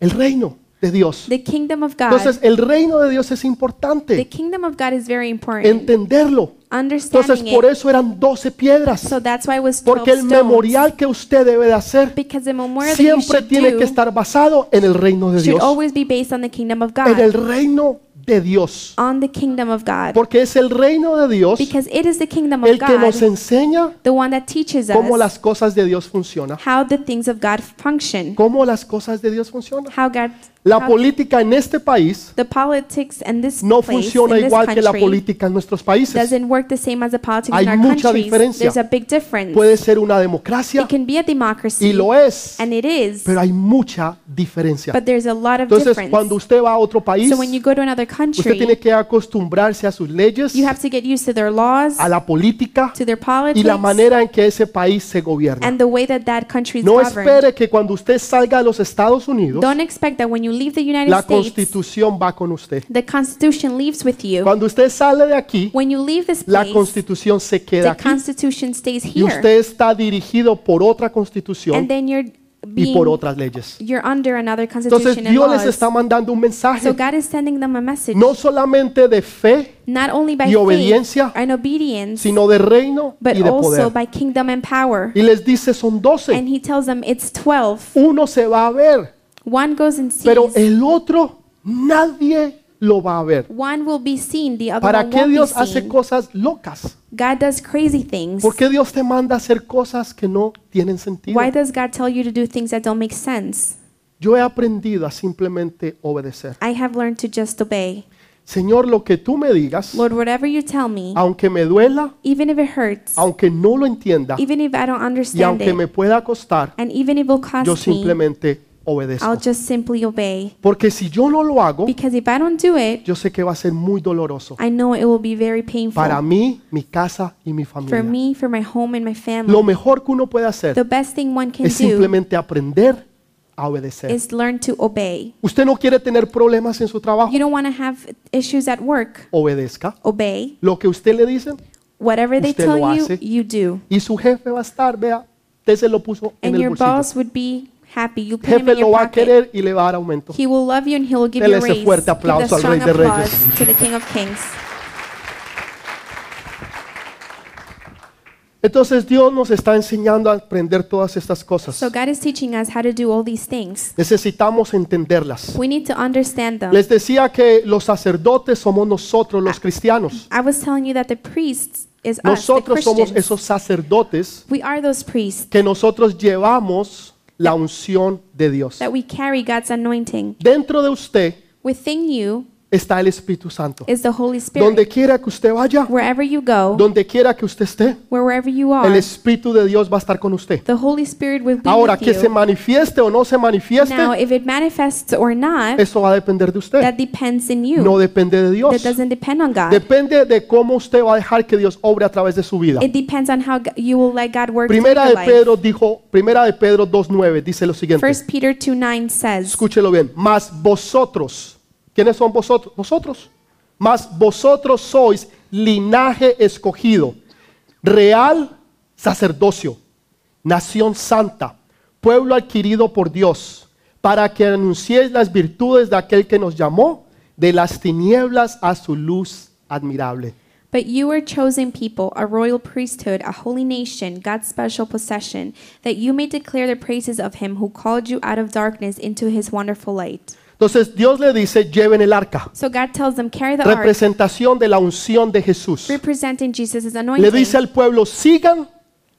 El reino de Dios. The kingdom of God. Entonces, el reino de Dios es the importante kingdom of God is very important. entenderlo. Entonces, Understanding por it. eso eran 12 piedras. So that's why it was 12 Porque el stones. memorial que usted debe de hacer Because the memorial that you siempre should tiene do que estar basado en el reino de should Dios. always be based on the kingdom of En God. el reino de Dios. on the kingdom of God. Porque es el reino de Dios Because it is the kingdom of el que nos God, enseña the one that teaches cómo las cosas de Dios funcionan. how the things of God function. Cómo las cosas de Dios funcionan. How God, La política en este país the politics in this no place, funciona in this igual que la country, política en nuestros países. doesn't work the same as the politics Hay in our mucha countries. diferencia. There's a big difference. Puede ser una democracia it can be a democracy, y lo es, and it is, pero hay mucha diferencia. but there's a lot of Entonces, difference. cuando usted va a otro país, so when you go to another usted country, tiene que acostumbrarse a sus leyes, you have to get used to their laws, a la política to their y politics, la manera en que ese país se gobierna. and the way that that country is No governed. espere que cuando usted salga de los Estados Unidos, Don't expect that when you leave the United la States, constitución va con usted. the Constitution leaves with you. Cuando usted sale de aquí, When you leave this la place, constitución se queda the aquí Constitution stays y here, usted está dirigido por otra and constitución then you're y being por otras leyes. you're under another Entonces constitution and Dios les laws. está mandando un mensaje, So God is sending them a message, no solamente de fe, not only by y faith obediencia, and obedience, sino de reino but y de also poder. by kingdom and power. Y les dice, son doce. And He tells them it's twelve. Uno se va a ver, One goes and pero sees. el otro nadie lo va a ver. One will be seen, the other ¿Para qué Dios be hace cosas locas? God does crazy things. ¿Por qué Dios te manda a hacer cosas que no tienen sentido? Why does God tell you to do things that don't make sense? Yo he aprendido a simplemente obedecer. I have learned to just obey. Señor, lo que tú me digas, Lord, whatever you tell me, aunque me duela, even if it hurts, aunque no lo entienda even if I don't y understand aunque it, me pueda costar, and even if it will cost yo me, simplemente obedezco. I'll just simply obey. Porque si yo no lo hago, Because if I don't do it, yo sé que va a ser muy doloroso I know it will be very painful para mí, mi casa y mi for familia. me, for my home and my Lo family. mejor que uno puede hacer The best thing one can es do simplemente aprender a obedecer. is learn to obey. Usted no quiere tener problemas en su trabajo, You don't want to have issues at work. obedezca. Obey. Lo que usted le dicen Whatever they Usted tell lo you, hace. you do. y su jefe va a estar, vea, usted se lo puso en And el your bolsillo. boss would be happy. You put him jefe in lo your va a pocket. querer y le va a dar aumento. He will love you and he will give you a ese raise. fuerte Give aplauso the al strong Rey de Reyes. applause to the King of Kings. Entonces Dios nos está enseñando a aprender todas estas cosas. So God is teaching us how to do all these things. Necesitamos entenderlas. We need to understand them. Les decía que los sacerdotes somos nosotros los cristianos. I was telling you that the priests is us, the Nosotros somos Christians. esos sacerdotes We are those priests que nosotros llevamos la unción de Dios. that we carry God's anointing. Dentro de usted Within you está el Espíritu Santo. is the Holy Donde Spirit. quiera que usted vaya, Wherever you go, donde quiera que usted esté, wherever you el are, Espíritu de Dios va a estar con usted. the Holy Spirit will be Ahora, with que se you. manifieste o no se manifieste, Now, if it manifests or not, eso va a depender de usted. that depends in you. No depende de Dios. That doesn't depend on God. Depende de cómo usted va a dejar que Dios obre a través de su vida. It depends on how you will let God work through Primera your de life. Pedro dijo, Primera de Pedro 2.9 dice lo siguiente. First Peter 2 9 says, Escúchelo bien. Mas vosotros, ¿quiénes son vosotros? Vosotros. Mas vosotros sois linaje escogido, real sacerdocio, nación santa, pueblo adquirido por Dios, para que anunciéis las virtudes de aquel que nos llamó de las tinieblas a su luz admirable. But you are chosen people, a royal priesthood, a holy nation, God's special possession, that you may declare the praises of him who called you out of darkness into his wonderful light. Entonces Dios le dice, lleven el arca, So God tells them, carry the representación de la unción de Jesús. representing Jesus' Le dice al pueblo, sigan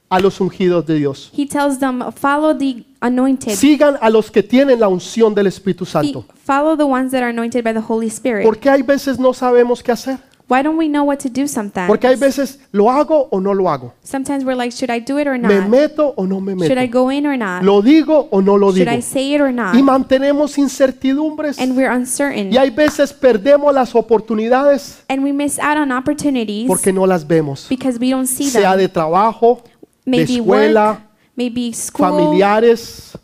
a los ungidos de Dios. He tells them, follow the anointed. Sigan a los que tienen la unción del Espíritu He- Santo. follow the ones that are anointed by the Holy Spirit. Porque hay veces no sabemos qué hacer. Why don't we know what to do sometimes? Porque hay veces lo hago o no lo hago. Sometimes we're like, should I do it or Me not? meto o no me Should I meto. go in or not? Lo digo o no lo Should digo. I say it or not? Y mantenemos incertidumbres. And we're uncertain. Y hay veces perdemos las oportunidades And we miss out on opportunities porque no las vemos. because we don't see Sea them. de trabajo, de Maybe escuela, work, maybe school, familiares,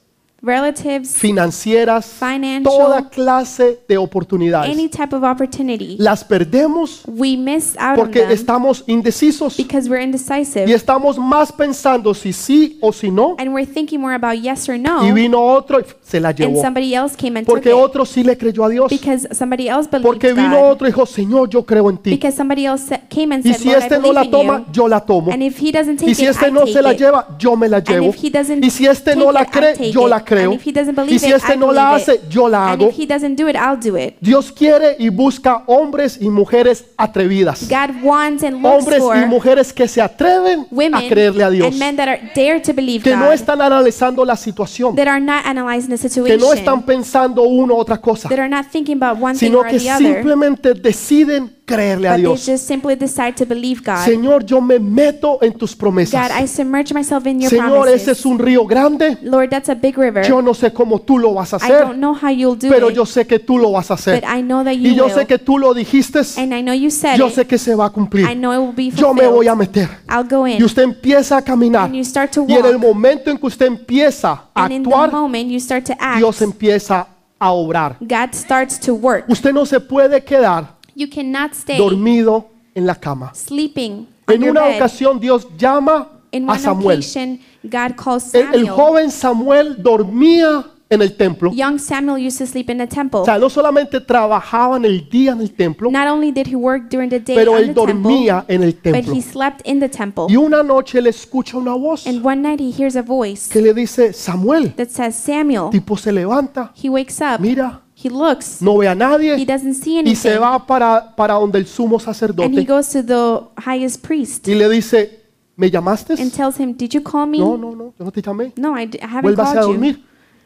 relatives, financieras, Financial. toda clase de oportunidades. any type of opportunity. Las perdemos We miss out on porque them estamos indecisos because we're indecisive. y estamos más pensando si sí o si no. And we're thinking more about yes or Y no. vino otro y se la And llevó. somebody else came and Porque it. otro sí le creyó a Dios. Because somebody else believed Porque vino God. otro y dijo, Señor, yo creo en ti. Because somebody else sa- came and Y said, si Lord, I este no la in toma, you. yo la tomo. And if he doesn't take Y si it, este no take se la it. lleva, yo me la And llevo. if he doesn't Y si este take no it, la I cree, take yo it. la creo. And if he doesn't Y si este no la hace, yo la hago. if he doesn't do it, I'll do it. Dios quiere y busca hombres y mujeres atrevidas. God wants and looks Hombres y mujeres que se atreven a creerle a Dios. and men that are dare to believe Que no están analizando la situación. that are not analyzing the Que no están pensando uno u otra cosa. that are not thinking about one thing Sino que simplemente deciden creerle a Dios. just simply decide to believe God. Señor, yo me meto en tus God, promesas. I submerge myself in your Señor, ese es un río grande. Lord, that's a big river. Yo no sé cómo tú lo vas a I don't hacer, know how you'll do pero it, yo sé que tú lo vas a hacer. but I know that you Y yo sé que tú lo dijiste, and I know you said yo sé que se va a I cumplir. know it will be Yo me voy a meter. I'll go in. Y usted empieza a caminar. And you start to Y en el momento en que usted empieza a and in the actuar, moment you start to act, Dios empieza a obrar. God starts to work. Usted no se puede quedar You cannot stay dormido en la cama. sleeping on En your una bed. ocasión Dios llama In a one Samuel. occasion, God calls El, el Samuel. joven Samuel dormía en el templo. Young Samuel used to sleep in the temple. O sea, no solamente trabajaba en el día en el templo, Not only did he work during the day pero on él the temple, dormía en el but templo. he slept in the temple. Y una noche le escucha una voz And one night he hears a voice que le dice, Samuel, that says, Samuel. tipo se levanta, He wakes up. mira, He looks. no ve a He nadie doesn't see y se anything. va para, para donde el sumo And he sacerdote goes to the highest priest y le dice, ¿me llamaste? and tells him, Did you call me? No, no, no, yo no te llamé. No, I, haven't Vuélvase a called you. dormir.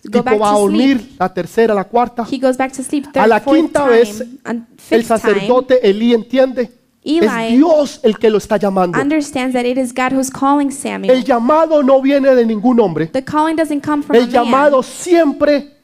Go back va a dormir sleep. la tercera, la cuarta. He goes back to sleep. A Third, la fourth quinta time, vez, El sacerdote Elí entiende. Es Eli Dios el que lo está llamando. understands that it is God who's calling El Samuel. llamado no viene de ningún hombre. The calling doesn't come from a El llamado siempre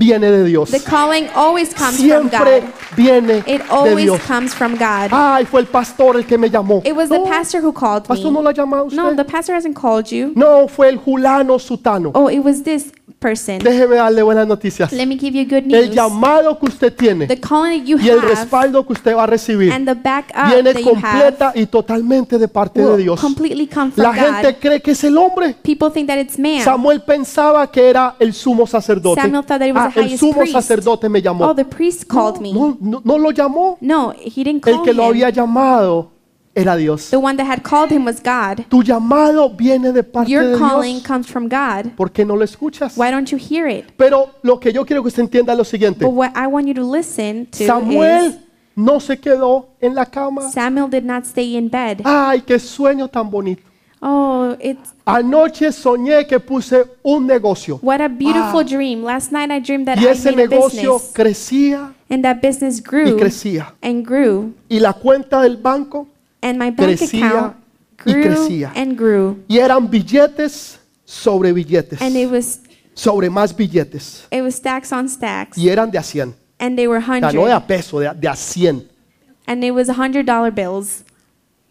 viene de Dios. The calling always comes from Siempre God. viene It de always Dios. comes from God. Ay, fue el pastor el que me llamó. It was the No, pastor who called pastor no me. lo ha llamado a No, usted. the pastor hasn't called you. No, fue el Julano Sutano. Oh, it was this person. Déjeme darle buenas noticias. Let me give you good El news. llamado que usted tiene The calling that you y el have respaldo que usted va a recibir and the backup viene that you have completa y totalmente de parte de Dios. completely come from La gente God. cree que es el hombre. People think that it's man. Samuel pensaba que era el sumo sacerdote. Samuel thought that it was Ah, the el sumo priest. sacerdote me Oh, llamó. the priest called me. No, no, no lo llamó. No, he didn't El call que lo había llamado era Dios. The one that had called him was God. Tu llamado viene de parte Your de calling Dios. comes from God. ¿Por qué no lo escuchas? Why don't you hear it? Pero lo que yo quiero que usted entienda es lo siguiente. But what I want you to listen to Samuel no se quedó en la cama. is Samuel did not stay in bed. Ay, qué sueño tan bonito. Oh, it's Anoche soñé que puse un negocio what a beautiful dream. Last night I dreamed that y I ese made a negocio business crecía and that business y grew crecía. and grew Y la cuenta del banco and my bank Crecía account y grew crecía. and grew y eran billetes sobre billetes, and it was sobre más billetes. it was stacks on stacks Y eran de a 100. and they were O sea, no de a peso, de a, de a 100. and it was a hundred dollar bills.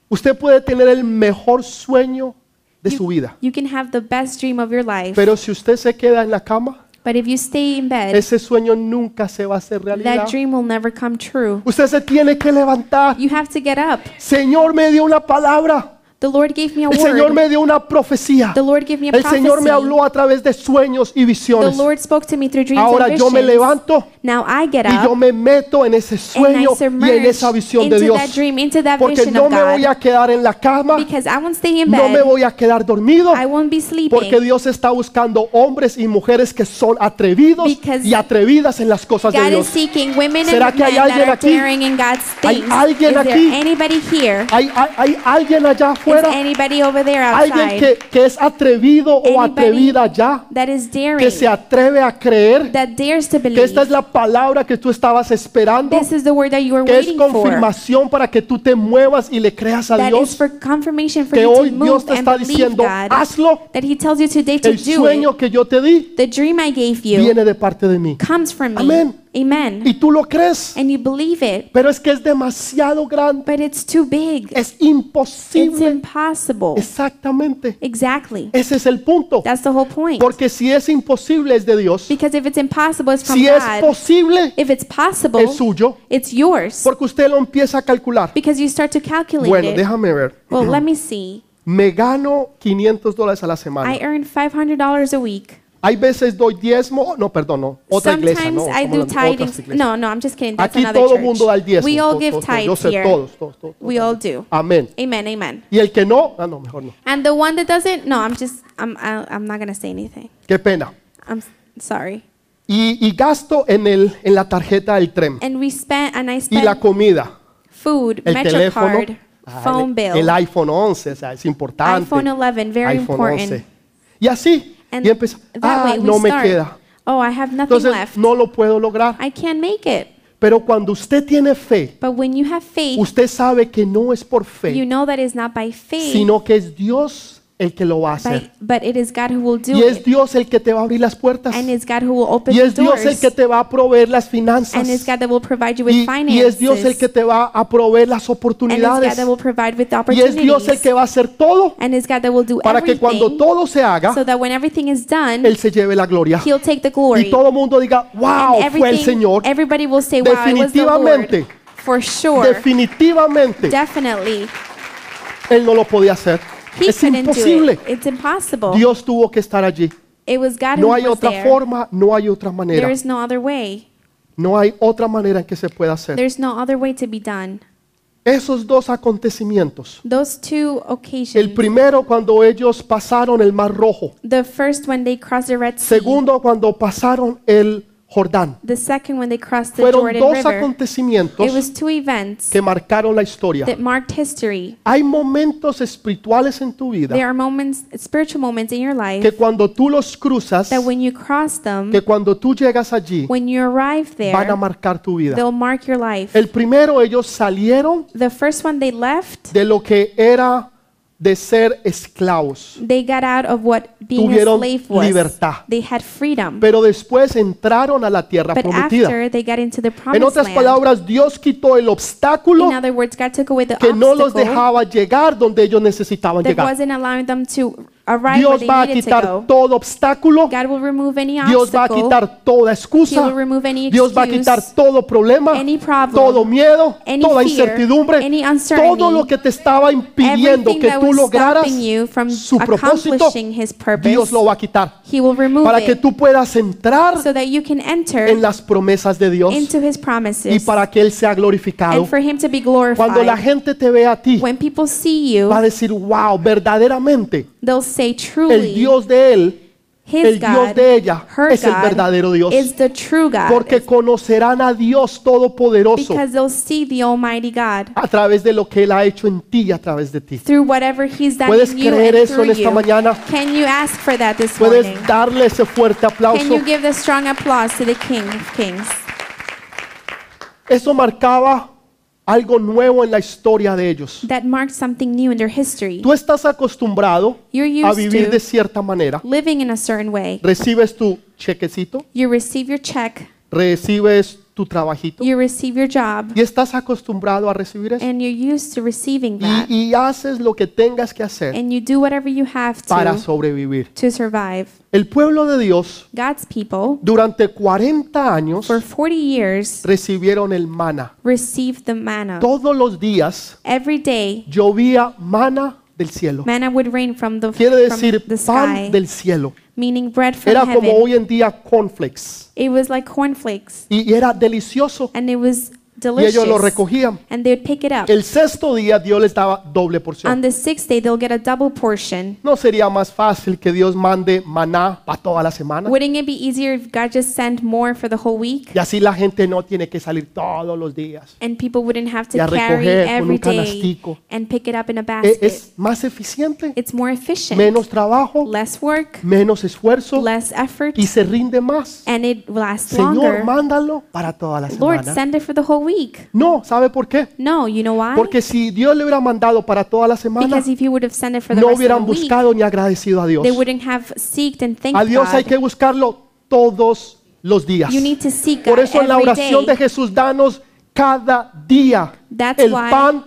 Usted puede tener el mejor sueño de su vida, You can have the best dream of your life, pero si usted se queda en la cama, but if you stay in bed, ese sueño nunca se va a hacer realidad. that dream will never come true. Usted se tiene que levantar. You have to get up. Señor me dio una palabra. The Lord gave me a El Señor word. me dio una profecía. The Lord gave me a El Señor me prophecy. habló a través de sueños y The visiones. Lord spoke to me through dreams Ahora and yo me visions. levanto Now I get y yo up me meto en ese and sueño I y en submerge esa visión de into Dios. that dream, into that Porque vision no of me voy a quedar en la cama, Because I won't stay in no me bed. voy a quedar dormido, I won't be porque sleeping. Dios está buscando hombres y mujeres que son atrevidos Because y atrevidas en las cosas de God is Dios. seeking women and ¿Será men que hay that alguien are aquí? daring in God's ¿Hay things. alguien Is there aquí? anybody here? ¿Hay, hay, hay alguien allá afuera? Alguien que, que es atrevido o atrevida ya, daring, que se atreve a creer que esta es la palabra que tú estabas esperando, que es for. confirmación para que tú te muevas y le creas a Dios. for confirmation for Que hoy Dios te está diciendo, God. hazlo. That He tells you today to El sueño it. que yo te di viene de parte de mí. Amén. Amen. Y tú lo crees, And you believe it, pero es que es demasiado grande. but it's too big. Es It's imposible. impossible. Exactamente. Exactly. Ese es el punto. That's the whole point. Porque si es imposible es de Dios. Because if it's impossible, it's from Si es God. posible If it's possible, es suyo. it's yours. Porque usted lo empieza a calcular. Because you start to calculate Bueno, it. déjame ver. Well, let me see. Me gano 500 dólares a la I semana. earn $500 a week. Hay veces doy diezmo. No, perdón, no. Otra iglesia, no. I do tithing. No, no, I'm just kidding. That's Aquí another todo el church. mundo da el diezmo. We all Todos, give todos. Yo sé, here. todos, todos, todos. We all do. Amén. Amen, amen. Y el que no, ah, no, mejor no. And the one that doesn't, no, I'm just, I'm, I'm not gonna say anything. Qué pena. I'm sorry. Y, y gasto en, el, en la tarjeta del tren. And we spent, and I Y spent la comida. food, El teléfono. MetroCard, ah, phone el, bill, el iPhone 11, o sea, es importante. iPhone 11, very iPhone important. 11. Y así. And y empezó. that Ah, no me start. queda. Oh, I have nothing Entonces left. no lo puedo lograr. I can't make it. Pero cuando usted tiene fe, But when you have faith, usted sabe que no es por you fe, know that it's not by faith, sino que es Dios el que lo va a hacer. but it is God who will do Y es it. Dios el que te va a abrir las puertas. And it's God who will open Y es Dios el que te va a proveer las finanzas. And it's God that will provide you with Y, y es Dios el que te va a proveer las and it's God oportunidades. that will provide with Y es. Dios el que va a hacer todo and it's God that will do para que cuando todo se haga, so that when everything is done, Él se lleve la gloria. He'll take the glory. Y todo el mundo diga, wow, and fue el Señor. everybody will say, wow, it was the Definitivamente. Lord. For sure. Definitivamente Definitely. Él no lo podía hacer. He Es imposible. it. It's impossible. Dios tuvo que estar allí. it was God No who hay was otra there. forma, no hay otra manera. There is no other way. No hay otra manera en que se pueda hacer. There's no other way to be done. Esos dos acontecimientos. Those two occasions. El primero cuando ellos pasaron el Mar Rojo. the first when they crossed the Red Sea. Segundo cuando pasaron el Jordán. the second when they crossed the Fueron Jordan dos River. acontecimientos It was two events que marcaron la historia. that marked history. Hay momentos espirituales en tu vida There are moments, spiritual moments in your life que cuando tú los cruzas, that when you cross them, que cuando tú llegas allí, when you arrive van a there, marcar tu vida. they'll mark your life. El primero, ellos salieron The first one they left, de lo que era de ser esclavos, they got out of what being a Tuvieron slave was. libertad. They had freedom. pero después entraron a la tierra But prometida. after they got into the En promised otras land, palabras, Dios quitó el obstáculo in other words, God took away the que no los obstacle dejaba llegar donde ellos necesitaban that llegar. wasn't allowing them to arrive Dios va a needed to quitar go. todo obstáculo. God will remove any Dios va a obstacle. quitar toda He excusa. will remove any Dios va a excuse, quitar todo problema, any problem, todo miedo, any toda fear, incertidumbre, any uncertainty, todo lo que te estaba impidiendo everything que that tú was lograras stopping you from su propósito. accomplishing His purpose. Dios lo va a quitar He will remove para que it tú puedas entrar so that you can enter en las promesas de Dios into His promises y para que Él sea glorificado. and for Him to be glorified. Cuando la gente te ve a ti, when people see you, va a decir, wow, verdaderamente they'll say, el truly, Dios de Él el Dios de ella her es el verdadero Dios. is the true God. Porque conocerán a Dios Todopoderoso because they'll see the Almighty God a través de lo que Él ha hecho en ti y a través de ti. through whatever He's done ¿Puedes creer eso en esta mañana? Can you ask for that this Puedes morning? darle ese fuerte Can aplauso. you give the strong applause to the King of Kings? Eso marcaba algo nuevo en la historia de ellos. That marked something new in their history. Tú estás acostumbrado You're a used vivir de cierta manera. living in a certain way. Recibes tu chequecito, You receive your check, recibes tu trabajito you receive your job, y estás acostumbrado a recibir eso. and you're used to receiving that. Y, y haces lo que tengas que hacer And you do whatever you have para to sobrevivir. to survive. El pueblo de Dios God's people, durante 40 años for 40 years, recibieron el mana. received the manna. Todos los días Every day, llovía mana del cielo. manna would rain from the, Quiere from decir the pan sky, del cielo. meaning bread from Era como heaven. hoy en día cornflakes. It was like cornflakes, Y y era delicioso. and it was Y ellos lo recogían. And they would pick it up. El sexto día Dios les daba doble On porción. the sixth day, they'll get a double portion. ¿No sería más fácil que Dios mande maná para toda la semana? Wouldn't it be easier if God just sent more for the whole week? Y así la gente no tiene que salir todos los días. And people wouldn't have to Y a carry recoger con every un day canastico. and pick it up in a E- basket. Es más eficiente, It's more efficient. menos trabajo, Less work, menos esfuerzo less effort, y se rinde más. and it lasts Señor, longer. mándalo para toda la Lord, semana. send it for the whole week. No, ¿sabe por qué? No, you know why? Porque si Dios le hubiera mandado para toda la semana, Because if He would have sent it for the no rest of hubieran the week, buscado ni agradecido a Dios. they wouldn't have seeked and thanked A Dios hay God. que buscarlo todos los días. You need to seek Por God eso en la every oración de day. Jesús, danos cada día That's el why pan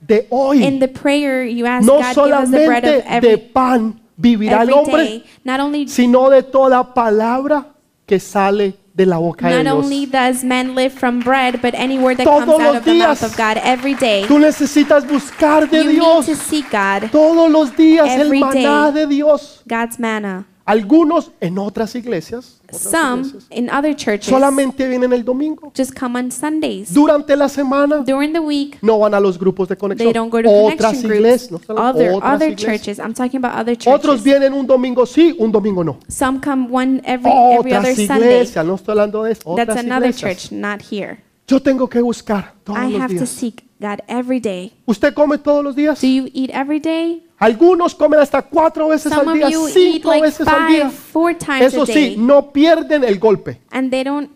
de hoy. In the prayer, you ask No God, give us the bread of solamente de every, pan vivirá el every hombre, day. Not only sino de toda palabra que sale de la boca de Not Dios. only does man live from bread, but any word that Todos comes out los of the mouth días. of God every day. Tú necesitas buscar de You need Dios to seek God, todos los días el Every maná day. de Dios. God's manna. Algunos en otras iglesias, otras Some iglesias, in other churches solamente vienen el domingo. just come on Sundays. Durante la semana During the week, no van a los grupos de conexión. they don't go to otras connection iglesias, no groups. están- Other, otras other iglesias. churches. I'm talking about other Otros churches. vienen un domingo sí, un domingo no. Some come one every every other Sunday. iglesias, no estoy hablando de eso. That's Otras another iglesias. church, not here. Yo tengo que buscar todos I los have to días. seek God every day. ¿Usted come todos los días? Do you eat every day? Algunos comen hasta cuatro veces Some al día, cinco like veces al día. five, four times Eso a sí, day, no pierden el golpe. and they don't.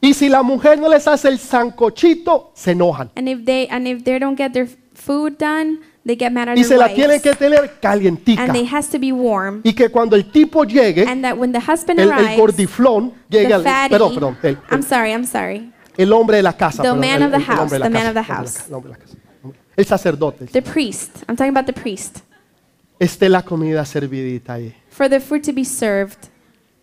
Y si la mujer no les hace el sancochito, se enojan. And if they and if they don't get their food done, they get mad at Y se la tienen que tener calientica. and they has to be warm. Y que cuando el tipo llegue, And that when the husband el, el gordiflón, llegue al, perdón, perdón, el, I'm sorry, I'm sorry, el hombre de la casa. The man el- of the house, the man of the house. El sacerdote. the priest. I'm talking about the priest. Esté la comida servidita ahí. For the food to be served,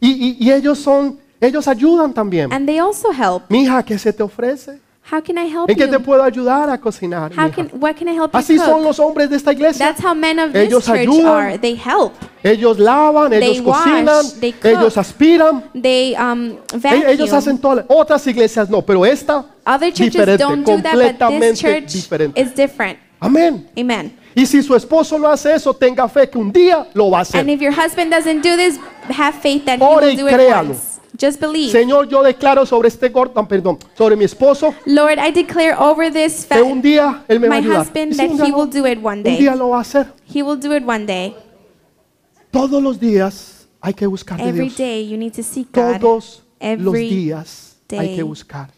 Y, y- y ellos son, ellos ayudan también. and they also help. Mija, ¿qué se te ofrece? How can I help ¿En qué te you? puedo ayudar a cocinar? How can what can I help you Así son cook? los hombres de esta iglesia. That's how men of this Ellos church ayudan. are. They help. Ellos lavan, ellos They wash, cocinan, they cook. ellos aspiran. They um E- vacuum. Ellos hacen todas otras iglesias no, pero esta Other churches diferente, don't do that, but this completamente church diferente. is different. Amén. Amen. Y si su esposo no hace eso, tenga fe que un día lo va a hacer. And if your husband doesn't do this, have faith that he Ore will y do it créalo. once. Just believe. Señor, yo declaro sobre este gordo, perdón, sobre mi esposo, Lord, I declare over this que un fa- día él me va a my ayudar. husband Y sí, that un día he lo- will do it one un day. día lo va a hacer. He will do it one day. Todos los días hay que buscar de Every Dios. day you need to seek God. Todos los Every días hay day que buscar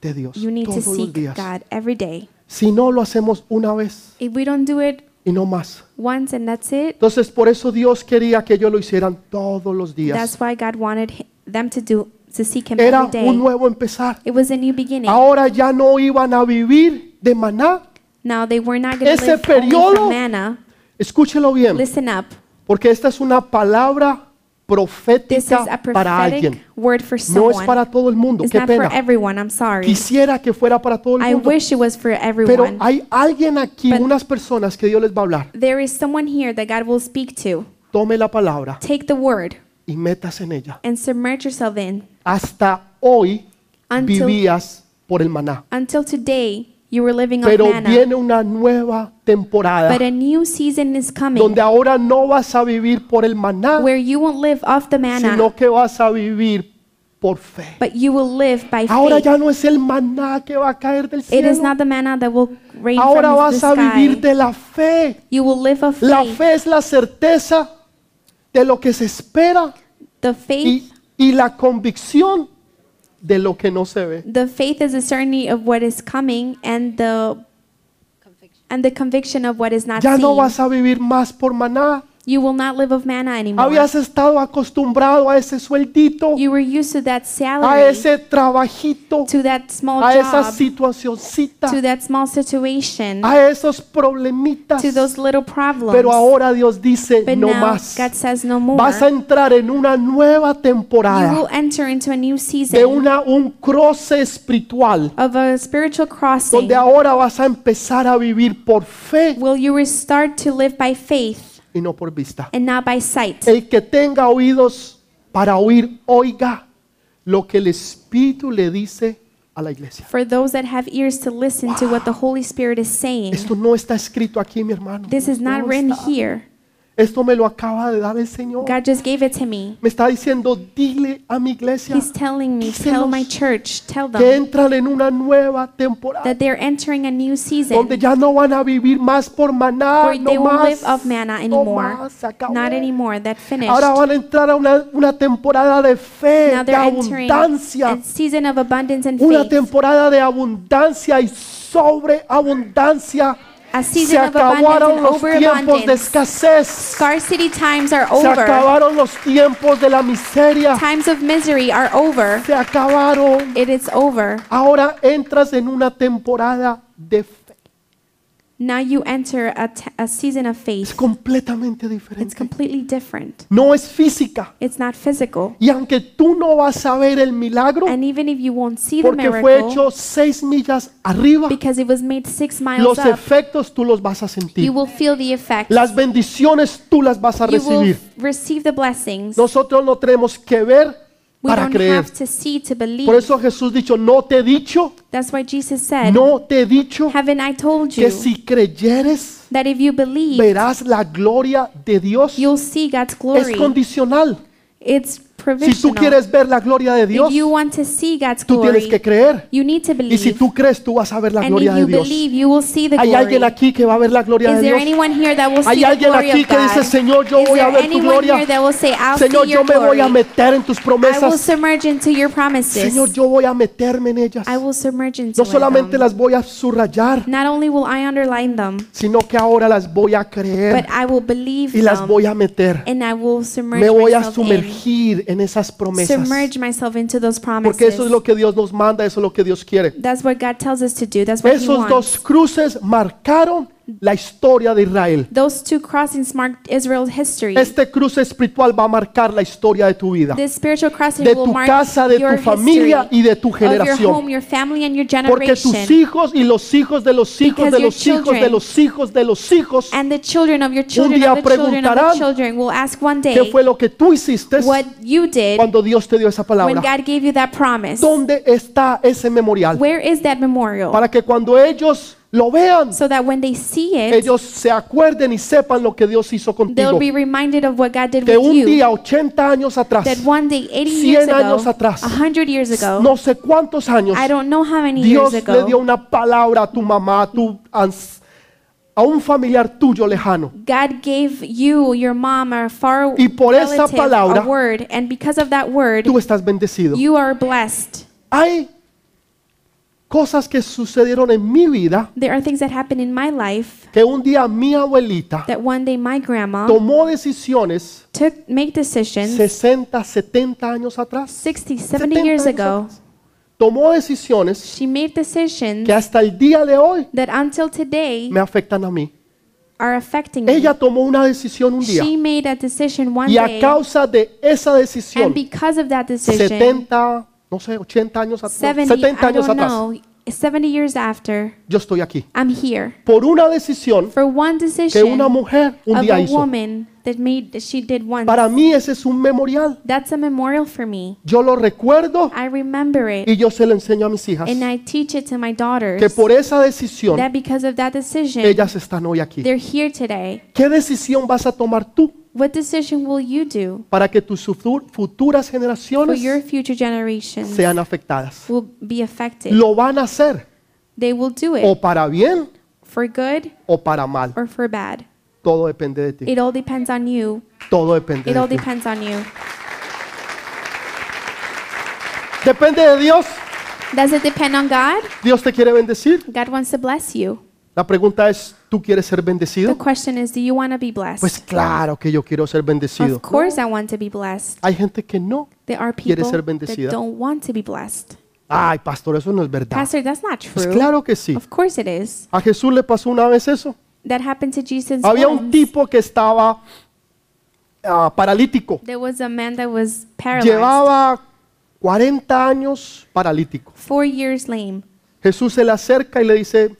de Dios. You need to Todos los seek días. God every day. Si no lo hacemos una vez If we don't do it y no más. once and that's it, Entonces por eso Dios quería que ellos lo hicieran todos los días. that's why God wanted hi- them to do to seek Him Era every day. un nuevo empezar. It was a new beginning. Ahora ya no iban a vivir de maná. Now they were not going Ese to live only periodo- from manna. Escúchelo bien, Listen up. porque esta es una palabra profética a para alguien. prophetic word for No es someone. para todo el mundo. It's Qué pena. everyone. I'm sorry. Quisiera que fuera para todo el I mundo. wish it was for Pero everyone. hay alguien aquí, But- unas personas que Dios les va a hablar. There is someone here that God will speak to. Tome la palabra Take the word y metas en ella. and submerge yourself in. Hasta hoy Until- vivías por el maná. Until today, You were living off pero manna. viene una nueva temporada But a new season is coming donde ahora no vas a vivir por el maná, where you won't live off the manna, sino que vas a vivir por fe. but you will live by Ahora faith. ya no es el maná que va a caer del It is cielo. not the manna that will rain Ahora from vas the a vivir de la fe. You will live of La faith. fe es la certeza de lo que se espera The faith, y, y la convicción de lo que no se ve. the faith is the certainty of what is coming and the and the conviction of what is not Ya no seen. vas a vivir más por maná. You will not live of manna anymore. Habías estado acostumbrado a ese sueldito, You were used to that a salary, ese trabajito, to that small a esa job, situacioncita, to that small situation, a esos problemitas. to those little problems. Pero ahora Dios dice, but no now más. God says no more. Vas a entrar en una nueva you temporada will enter into a new de season una, un croce espiritual, of a spiritual crossing. donde ahora vas a empezar a vivir por fe Will you restart to live by faith y no por vista. and not by sight? El que tenga oídos para oír, oiga lo que el Espíritu le dice a la iglesia. For those that have ears to listen to what the Holy Spirit is saying. Esto no está escrito aquí, mi hermano. This is not no written está. here. Esto me lo acaba de dar el Señor. God just gave it to me. Me está diciendo, dile a mi iglesia He's telling me, tell my church, tell que them entran en una nueva temporada that they're entering a new season donde ya no van a vivir más por maná, no they won't más, live of manna no más. Not anymore. That finished. Ahora van a entrar a una, una temporada de fe, Now de abundancia, a season of abundance and una faith. temporada de abundancia y sobreabundancia. Se acabaron los tiempos de escasez. Scarcity times are Se over. acabaron los tiempos de la miseria. Times of misery are over. Se acabaron. It is over. Ahora entras en una temporada de. Now you enter a, a season of Es faith. completamente It's diferente. completely different. No es física. It's not physical. Y aunque tú no vas a ver el milagro, And even if you won't see the porque fue miracle, hecho seis millas arriba, because it was made six miles los up, efectos tú los vas a sentir. you will feel the effects. Las bendiciones tú las vas a You will recibir. receive the blessings. Nosotros no tenemos que ver para don't creer. have to see to believe. Por eso Jesús dicho, no te he dicho, That's why Jesus said, no te he dicho Haven't I told you que si creyeres that if you believe, verás la gloria de Dios. you'll see God's Es glory? condicional. It's Si tú quieres ver la gloria de Dios, If you want to see God's tú tienes que creer. you need to Y si tú crees, tú vas a ver la gloria de Dios. believe, you will see the Hay alguien aquí que va a ver la gloria Is de there Dios. anyone here that will Hay alguien aquí que dice? Señor, yo voy a ver tu gloria. Señor, yo me voy a meter en tus I will promesas. Señor, yo voy a meterme en ellas. I will submerge into No solamente las voy a subrayar, Not only will I underline them, sino que ahora las voy a but creer I will believe y las voy a meter. and I will submerge Me voy a sumergir en esas promesas. Submerge myself into those promises. Porque eso es lo que Dios nos manda, eso es lo que Dios quiere. That's what God tells us to do. That's what He Esos wants. dos cruces marcaron la historia de Israel. Those two crossings marked Israel's history. Este cruce espiritual va a marcar la historia de tu vida, This spiritual crossing de will tu mark casa, de your tu familia history y de tu of your home, your family, and your Porque tus generation, hijos y los hijos de los hijos Because de your los hijos de children los hijos de los hijos, and the children of your children día of the children of preguntarán, the children will ask one ¿qué day fue lo que tú hiciste what you did cuando Dios te dio esa when palabra? God gave you that promise. ¿Dónde está ese memorial? Where is that memorial? Para que cuando ellos lo vean, So that when they see it, ellos se acuerden y sepan lo que Dios hizo they'll contigo. be reminded of what God did Que with un día, 80 años atrás, That one day, 80 years 100 ago, años atrás, 100 years ago, no sé cuántos años, I don't know how many Dios years le dio ago, una palabra a tu mamá, a, tu, a un familiar tuyo lejano. God gave you, your mom, or far Y por esa relative palabra, a word, and because of that word, Tú estás bendecido. you are blessed. Hay cosas que sucedieron en mi vida There are things that happen in my life que un día mi abuelita that one day my grandma tomó decisiones took make decisions 60, 70 años atrás. 60, 70 70 years años ago. atrás. Tomó decisiones She made decisions que hasta el día de hoy that until today me afectan a mí. are affecting me. Ella tomó una decisión un día She made a decision one y a day, causa de esa decisión, and because of that decision, 70, no sé, 80 años atrás, 70, 70 I años don't atrás, know, 70 years after, yo estoy aquí. I'm here Por una decisión for one que decision una mujer un día a hizo. woman that made that she did once. Para mí ese es un memorial. That's a memorial for me. Yo lo recuerdo I remember it y yo se lo enseño a mis hijas. and I teach it to my Que daughters por esa decisión that because of that decision, ellas están hoy aquí. they're here today. ¿Qué decisión vas a tomar tú What decision will you do para que tus futu- futuras for generaciones your future generations sean afectadas? will be affected? Lo van a hacer They will do o it para bien for good o para mal. or for bad. Todo depende de ti. It all depends on you. Todo depende It all de ti. depends on you. Depende de Dios. Does it depend on God? Dios te quiere bendecir. God wants to bless you. La pregunta es, ¿tú quieres ser The bendecido? question is, do you want to be blessed? Pues claro que yo quiero ser bendecido. Of course, I want to be blessed. Hay gente que no. There are Quiere people ser that bendecida. don't want to be blessed. Ay, pastor, eso no es verdad. Pastor, that's not Pues true. claro que sí. Of course it is. A Jesús le pasó una vez eso. That happened to Jesus Había un once. tipo que estaba ah, paralítico. There was a man that was paralyzed, Llevaba 40 años paralítico. four years lame. Jesús se le acerca y le dice,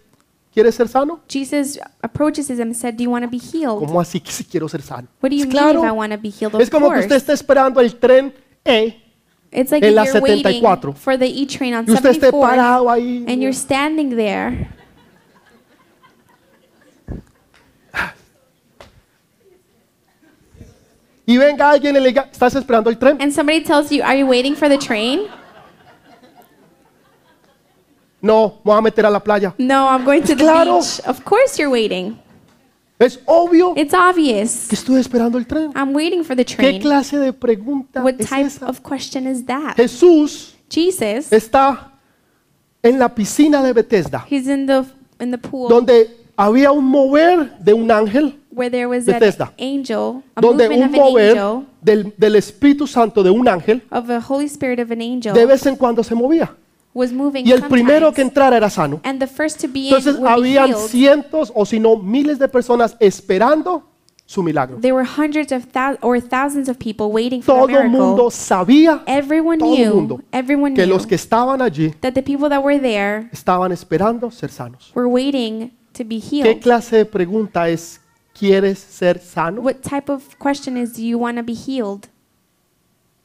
¿quieres ser sano? Jesus approaches him and said, Do you want to be healed? ¿Cómo así que si quiero ser sano? What do you Es mean if I want to be healed? Es Of como que course. usted está esperando el tren E It's like en la you're waiting 74. for the E train on y usted esté 74 parado ahí. and you're standing there Y venga alguien y le diga, ¿estás esperando el tren? and somebody tells you, Are you waiting for the train? No, me voy a meter a la playa. No, I'm going to the Claro. beach. Of course you're waiting. Es obvio It's obvious. que estoy esperando el tren. I'm waiting for the ¿Qué train. clase de pregunta What es type esa? of question is that? Jesús Jesus, está en la piscina de Bethesda, he's in the in the pool donde había un mover de un ángel, where there was Bethesda. an angel, a donde movement un of an mover angel, del, del Espíritu Santo de un ángel of a Holy Spirit of an angel, de vez en cuando se movía. Was moving Y el primero que entrara era sano. And the first to be in Entonces would be habían healed. cientos o si no miles de personas esperando su milagro. There were hundreds of thou- or thousands of people waiting for Todo the el mundo miracle. sabía, Everyone todo el knew, mundo, everyone que knew los que estaban allí that the people that were there estaban esperando ser sanos. were waiting to be ¿Qué healed. clase de pregunta es, ¿quieres ser sano? What type of question is, do you want to be healed?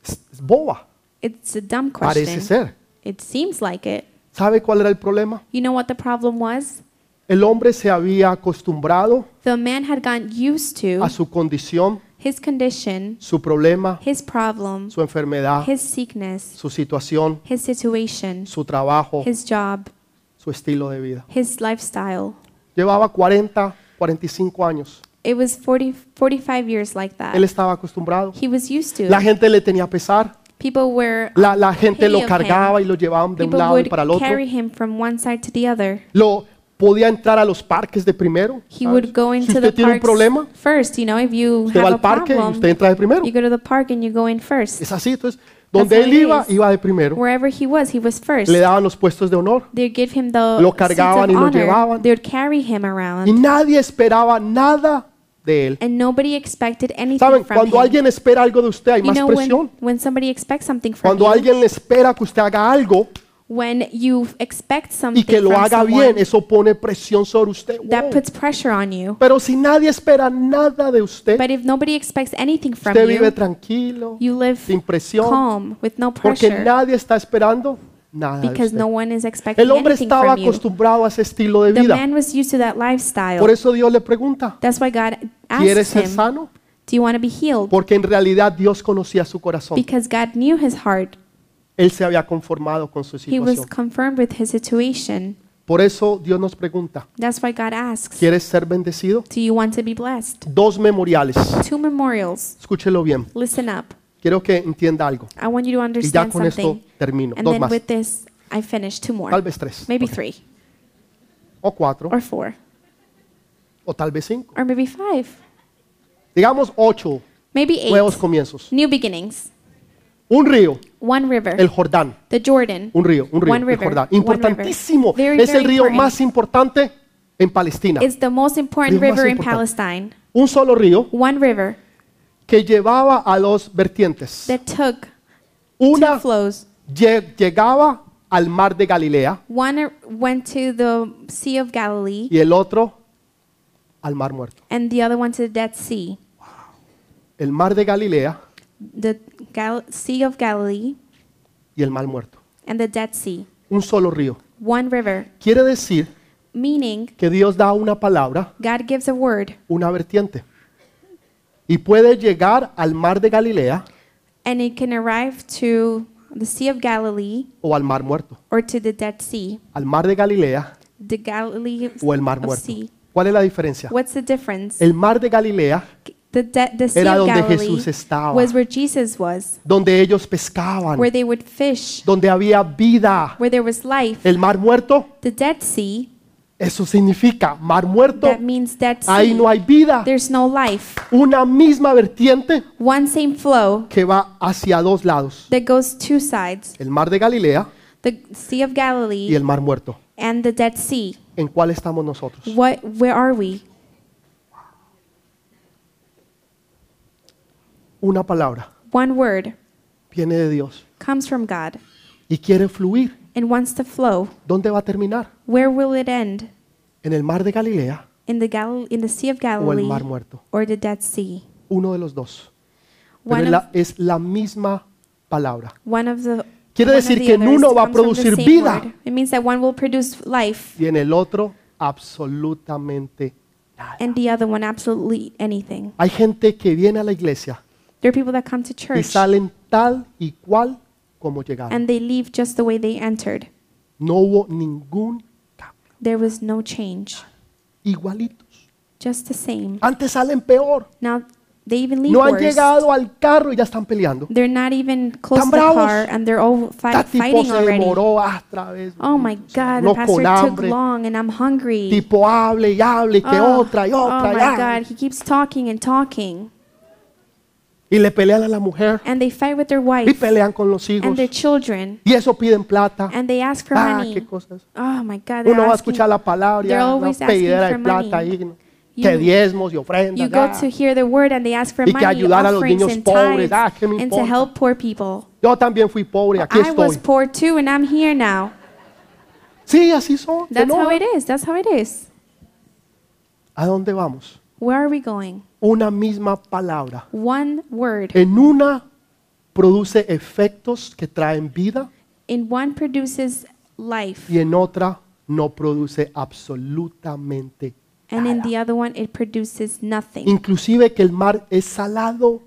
Es, boba, It's a dumb parece question. ser. It seems like it. ¿Sabe cuál era el problema? You know what the problem was? El hombre se había acostumbrado The man had gotten used to a su condición, his condition, su problema, his problem, su enfermedad, his sickness, su situación, his situation, su trabajo, his job, su estilo de vida. his lifestyle. Llevaba 40, 45 años. It was 40, 45 years like Él that. estaba acostumbrado. He was used to. La gente le tenía pesar. People were La, la gente lo cargaba y lo llevaban de un people lado y would para el otro. carry him from one side to the other. Lo podía entrar a los parques de primero. He ¿sabes? would go Si into usted the tiene un parks problema, first. You know, if you usted va have al parque y problem, usted entra de primero. you go to the park and you go in first. Es así, entonces, donde él it iba, is. iba de primero. Wherever he was, he was first. Le daban los puestos de honor. They'd give him the Lo seats cargaban y lo honor. llevaban. Carry him Y around, nadie esperaba nada de él. and nobody expected anything Saben, from cuando him. alguien espera algo de usted, hay you más know, presión. when, when somebody expects something from Cuando you, alguien le espera que usted haga algo when you expect something y que lo from haga someone, bien, eso pone presión sobre usted. that Wow. puts pressure on you. Pero si nadie espera nada de usted, But if nobody expects anything from usted vive you, tranquilo, you live sin presión, calm with no porque pressure nadie está esperando nada because no one is expecting El hombre anything estaba from you. acostumbrado a ese estilo de The vida. man was used to that lifestyle. Por eso Dios le pregunta, That's why God ¿quieres ser him, sano? Do you want to be healed? Porque en realidad Dios conocía su corazón. Because God knew his heart. Él se había conformado con su He was situación. confirmed with his situation. Por eso Dios nos pregunta, That's why God asks, ¿quieres ser bendecido? Do you want to be blessed? Dos memoriales. Two memorials. Escúchelo bien. Listen up. Quiero que entienda algo. I want you to Y ya understand con esto something. termino. And Dos then más. with this, I finish two more. Tal vez tres. Maybe Ok. three, O cuatro. or four, O tal vez cinco. or maybe five, Digamos ocho maybe eight. nuevos comienzos. New beginnings. Un río, One river. el Jordán. The Jordan. Un río, un río, One el river, Jordán. one Importantísimo. river. Very, Es el very río important. más importante en Palestina. It's the most important Río más river in importante. Palestine. Un solo río One river que llevaba a dos vertientes. that took two Una flows. lle- llegaba al mar de Galilea One went to the Sea of Galilee, y el otro al mar muerto. and the other went to the Dead Sea. El mar de Galilea The Gal- Sea of Galilee y el mar muerto. and the Dead Sea. Un solo río. One river, Quiere decir meaning que Dios da una palabra, God gives a word, una vertiente. Y puede llegar al mar de Galilea and it can arrive to the Sea of Galilee o al mar muerto. or to the Dead Sea. Al mar de Galilea The Galilee o el mar of muerto. Sea. ¿Cuál es la diferencia? What's the difference? El mar de Galilea, The, de- the Sea Era of donde Galilee Jesús estaba. was where Jesus was, donde ellos pescaban, where they would fish, donde había vida. where there was life. El mar muerto, The Dead Sea, eso significa mar muerto. that means Dead Ahí Sea. no hay vida. There's no life. Una misma vertiente One same flow que va hacia dos lados. that goes two sides. El mar de Galilea The Sea of y Galilee el mar muerto. and the Dead Sea. ¿En cuál estamos nosotros? What where are we? Una palabra One word viene de Dios comes from God y quiere fluir. And wants to flow. ¿Dónde va a terminar? Where will it end? ¿En el mar de Galilea In the Gal- in the Sea of o el Galilee mar muerto? or the Dead Sea? Uno de los dos. Pero One es of, la, es la misma palabra. one of the Quiere one of decir the que en others uno va a comes from the producir same vida. word. It means that one will produce life Y en el otro, absolutamente nada. and the other one absolutely anything. Hay gente que viene a la iglesia There are people that come to y church salen tal y cual como llegaron. and they leave just the way they entered. No hubo ningún cambio. There was no change, Igualitos. just the same. Antes salen peor. Now they even leave No han worse. llegado al carro y ya están peleando. They're not even close to the bravos. car and they're all Este tipo fighting se already. demoró otra vez. Oh my God, No the con pastor took hambre. long and I'm hungry. Tipo hable y hable y que oh, otra y oh otra y my hable. God, he keeps talking and talking. Y le pelean a la mujer And they fight with their y wife pelean con los hijos. and their children Y eso piden plata. and they ask for Ah, money. qué cosas. Oh my God, Uno va a escuchar la palabra y una pedidera de plata ahí. You- Que diezmos y ofrendas. You go ah. to hear the word and they ask for Y que money, ayudar a los niños and pobres. tithes, Ah, ¿qué me and to help poor people. Yo también fui pobre, aquí I was estoy. poor too, and I'm here now. Sí, así son. That's how it is. That's how it is. ¿A dónde vamos? Where are we going? Una misma palabra. One word. En una produce efectos que traen vida In one produces life, y en otra no produce absolutamente and in nada. the other one it produces nothing. Inclusive que el mar es salado.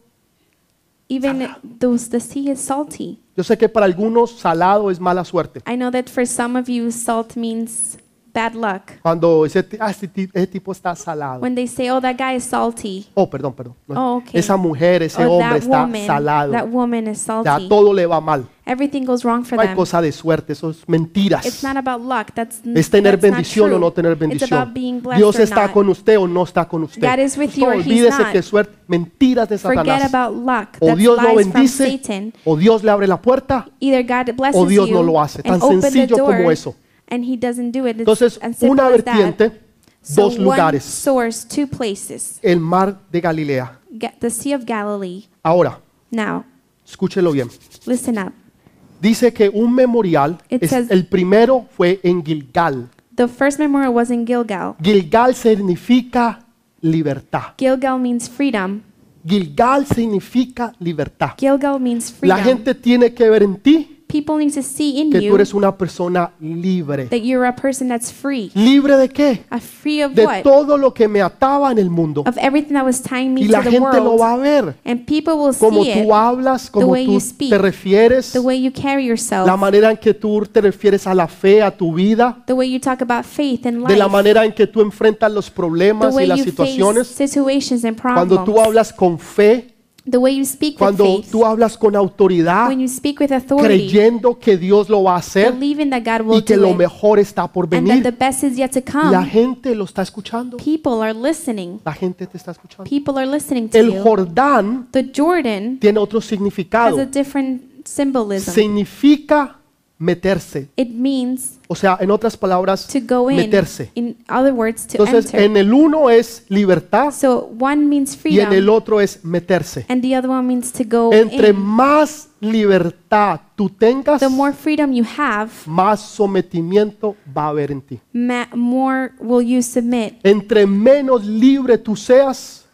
Even those the sea is salty. Yo sé que para algunos salado es mala suerte. I know that for some of you, salt means bad luck. Cuando ese, ah, ese ese tipo está salado. When they say, "Oh, that guy is salty," Oh, perdón, perdón. No, Oh, okay. Esa mujer, ese or hombre that está woman, salado. that woman is Ya salty. todo le va mal. Everything goes wrong for No hay them. cosa de suerte, eso es mentiras. It's not about luck. That's Es tener that's not bendición o no tener It's bendición. about being blessed Dios or está not. con usted o no está con usted. God is with you No, or he's olvídese not. que suerte, mentiras de Forget Satanás. about luck. O Dios lo bendice Satan. o Dios le abre la puerta. Either God blesses o Dios you no lo hace. Tan sencillo como eso. And He doesn't do it. It's Entonces, as simple una as that. vertiente, So dos one lugares. source, two places. El mar de Galilea. Ga- The Sea of Galilee. Ahora, Now, escúchelo bien. listen up. Dice que un memorial, It es- says- el primero fue en Gilgal. The first memorial was in Gilgal. Gilgal significa libertad. Gilgal means freedom. Gilgal significa libertad. Gilgal means La freedom. gente tiene que ver en ti People need to see in que tú you eres una persona libre. that you're a person that's free. ¿Libre de qué? A free of De what? todo lo que me ataba en el mundo. Of everything that was tying me Y to la the gente lo world. va a ver. And people will Como see it, tú hablas, como way tú you speak, te refieres, the way you carry yourself, la manera en que tú te refieres a la fe, a tu vida, the way you talk about faith and de la life, manera en que tú enfrentas los the problemas y way las you face situaciones. situations and Cuando tú problems, hablas con fe, the way you speak with cuando faith, tú hablas con autoridad, when you speak with authority, creyendo que Dios lo va a hacer believing that God will y que do lo it, mejor está por and that the venir. best is yet to La come. gente lo está escuchando. People are listening. La gente te está escuchando. People are listening to El you. Jordán The Jordan tiene otro has significado. a different symbolism. Significa meterse. It means O sea, en otras palabras, to go in. meterse. In other words, to Entonces, enter. en el uno es libertad So one means y en el freedom, otro es meterse. and the other one means to go Entre in. más libertad tú tengas, The more freedom you have, más sometimiento va a haber en ti. more will you submit. Entre menos libre tú seas,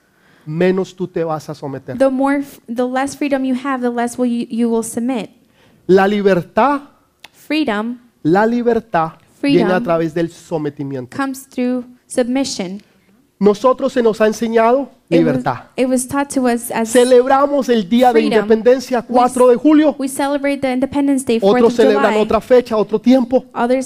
menos tú te vas a someter. The more, the less freedom you have, the less will you, you will submit. La libertad, Freedom la libertad Freedom. viene a través del sometimiento. comes through submission. Nosotros se nos ha enseñado It was, libertad. it was taught to us as Celebramos el Día de. Independencia 4 de julio. we celebrate the Independence Day, 4th Otros celebran July. otra fecha, otro tiempo. Ah, day.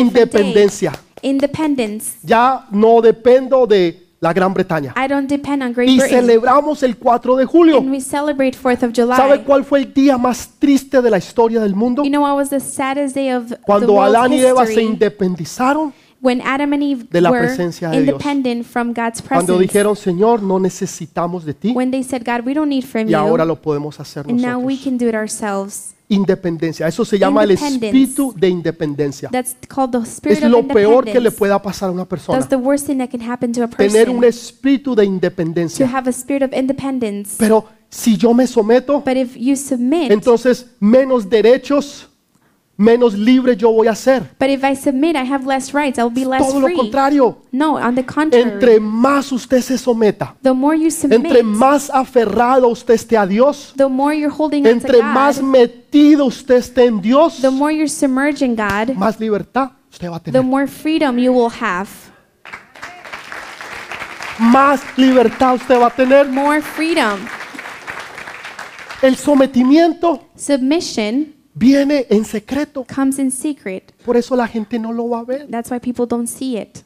independencia. Independence. Ya no dependo de la Gran Bretaña. I don't depend on Great Y Britain. celebramos el 4 de julio. And we celebrate 4th of July. ¿Sabe cuál fue el día más triste de la historia del mundo? You know what was the saddest day of the Cuando world's Adán y Eva se independizaron, when Adam and Eve de la were presencia de Dios. independent from God's cuando presence. dijeron, Señor, no necesitamos de ti when they said, God, we don't need from y ahora you, lo podemos hacer and now we nosotros. can do it ourselves. Independencia, eso se llama el espíritu de independencia. That's called the spirit Es of lo peor que le pueda pasar a una persona. That's the worst thing that can happen to a Tener un person. espíritu de To independencia. have a spirit of independence. Pero si yo me someto, But if you submit, entonces menos derechos, menos libre yo voy a ser. but if I submit, I have less rights. I'll be less Todo lo free. contrario. No, on the contrary. Entre más usted se someta, the more you submit, entre más aferrado usted esté a Dios, the more you're holding on to entre más God, metido usted esté en Dios, the more you're submerging God, más libertad usted va a the tener. more freedom you will have. Más libertad usted va a tener. More freedom. El sometimiento Submission viene en secreto. comes in secret. Por eso la gente no lo va a ver. That's why people don't see it.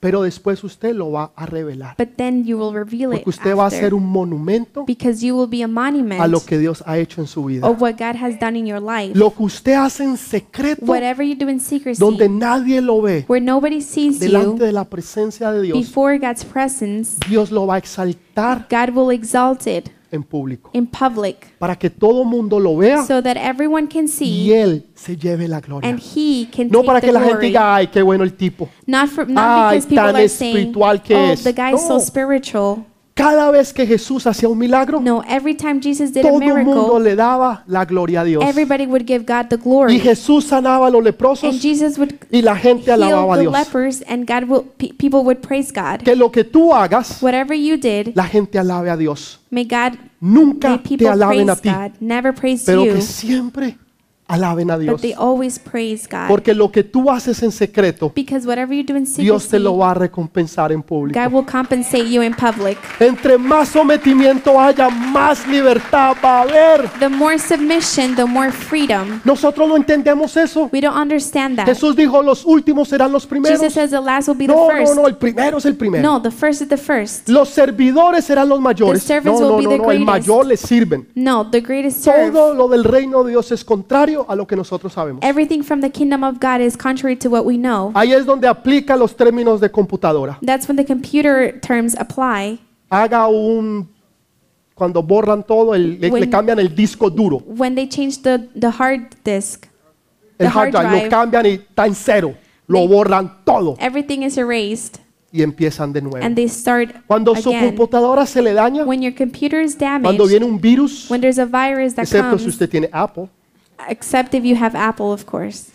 Pero después usted lo va a revelar. But then you will reveal it Porque usted va a after. ser un monumento because you will be a monument a lo que Dios ha hecho en su vida. of what God has done in your life. Lo que usted hace en secreto, Whatever you do in secrecy, donde nadie lo ve, where nobody sees delante you, de la presencia de Dios, before God's presence, Dios lo va a exaltar God will exalt it en público. in public Para que todo mundo lo vea so that everyone can y see Él se lleve la gloria. and He can No take para the que la gente glory. diga, ay, qué bueno el tipo. Not, for, not Ay, because people tan are saying, espiritual que oh, es." the guy is so No. spiritual. Cada vez que Jesús hacía un milagro, No, every time Jesus did a todo el mundo miracle, le daba la gloria a Dios. everybody would give God the Y glory. Jesús sanaba a los And leprosos Jesus would y la gente alababa a the Dios. lepers and God will, pe- people would praise God. Que lo que tú hagas, Whatever you did, la gente alabe a Dios. may God, Nunca may te people alaben a praise ti, God. Never praise pero you, que siempre alaben a but Dios. they always praise God. Porque lo que tú haces en secreto, Because whatever you do in Dios te lo va a recompensar en público. God will compensate you in public. Entre más sometimiento haya, más libertad va a haber. The more submission, the more freedom. Nosotros no entendemos eso. We don't understand that. Jesús dijo, los últimos serán los primeros. Jesus says the last will be the No, no, first. no, el primero es el primero. No, the first is the first. Los servidores serán los mayores. The servants No, no, will be no, the no, el greatest. mayor les sirven. No, the greatest serve. Todo lo del reino de Dios es contrario a lo que nosotros sabemos. Everything from the kingdom of God is contrary to what we know. Ahí es donde aplica los términos de computadora. That's when the computer terms apply. Haga un cuando borran todo, el- le, le When- cambian el disco duro, When they change the, the hard disk, el the hard hard drive, lo drive. cambian y está en cero, lo They- borran todo everything is erased y empiezan de nuevo. and they start Cuando su again. computadora se le daña, When your computer is cuando damaged, viene un virus, when there's a virus that excepto si comes, usted tiene Apple, except if you have Apple, of course.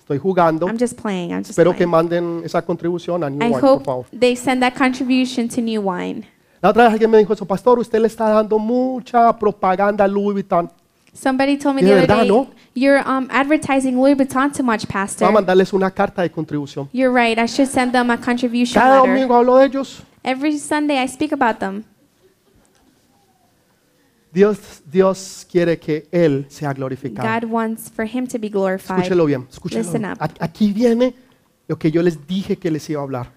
estoy jugando, I'm just playing. I'm just espero que playing. manden esa contribución a New I Wine, por hope favor. they send that contribution to New Wine. La otra vez alguien me dijo eso, pastor, usted le está dando mucha propaganda a Louis Vuitton. Somebody told me De the other verdad, day, ¿no? you're um, advertising Louis Vuitton too much, Voy a Pastor. mandarles una carta de contribución. You're right. I should send them a contribution Cada letter. domingo hablo de ellos. Every Sunday I speak about them. Dios, Dios quiere que Él sea glorificado. God wants for him to be glorified. Escúchelo bien, escúchelo Listen up. A- Aquí viene lo que yo les dije que les iba a hablar.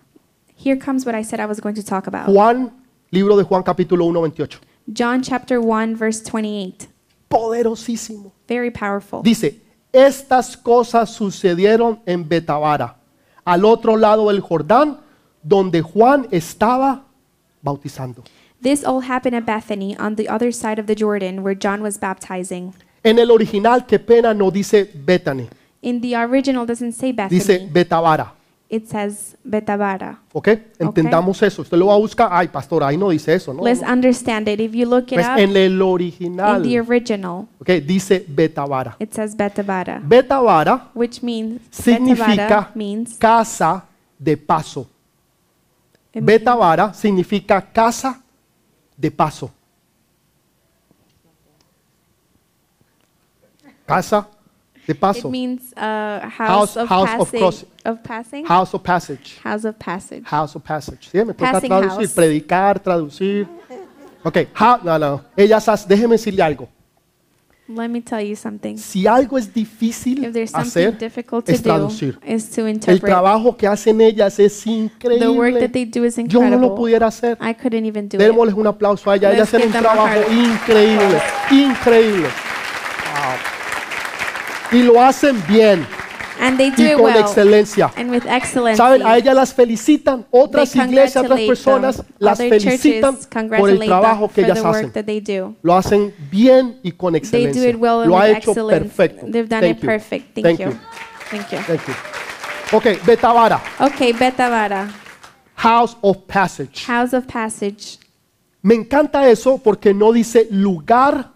Here comes what I said I was going to talk about. Juan, libro de Juan capítulo 1, 28. John chapter 1 verse 28. Poderosísimo. Very powerful. Dice, estas cosas sucedieron en Betabara, al otro lado del Jordán, donde Juan estaba bautizando. This all happened at Bethany on the other side of the Jordan where John was baptizing. En el original, qué pena, no dice Bethany, In the original doesn't say Bethany. dice Betavara. it says Betabara. ¿Ok? Entendamos eso. Usted lo va a buscar. Ay, pastor, ahí no dice eso, ¿no? Let's understand it. If you look it Pues up en el in original, the original, ¿ok? Dice Betavara. it says Betabara, Betavara which means significa means casa de paso. Betavara significa casa de paso. Casa de It paso. means uh, House- house, of house of passing. crossing. of passing. House of passage. House of passage. House of passage. ¿Sí? Me toca traducir, house. predicar, traducir. Ok, ha- no, no. Ellas, déjeme decirle algo. Let me tell you something. Si algo es difícil If there's something hacer, difficult to es do, traducir. is to El interpret. trabajo que hacen ellas es The work increíble. that they do is Yo no incredible. lo pudiera hacer. I couldn't even do it. Un aplauso a ellas. Ellas hacen un trabajo increíble, increíble. Wow. Y lo hacen bien And they do y it con well excelencia. and with excellence. ¿Saben? A ellas las felicitan. Otras They iglesias, otras congratulate personas them. las Other felicitan por el congratulate trabajo them que for ellas the hacen. work that they do. Lo hacen bien y con They do excelencia. it well and Lo ha with hecho excellence. perfecto. They've done Thank it you. perfect. Thank, Thank you. you. Thank you. Thank you. Ok, Betavara, Okay, Betavara, House of Passage. House of Passage. Me encanta eso porque no dice lugar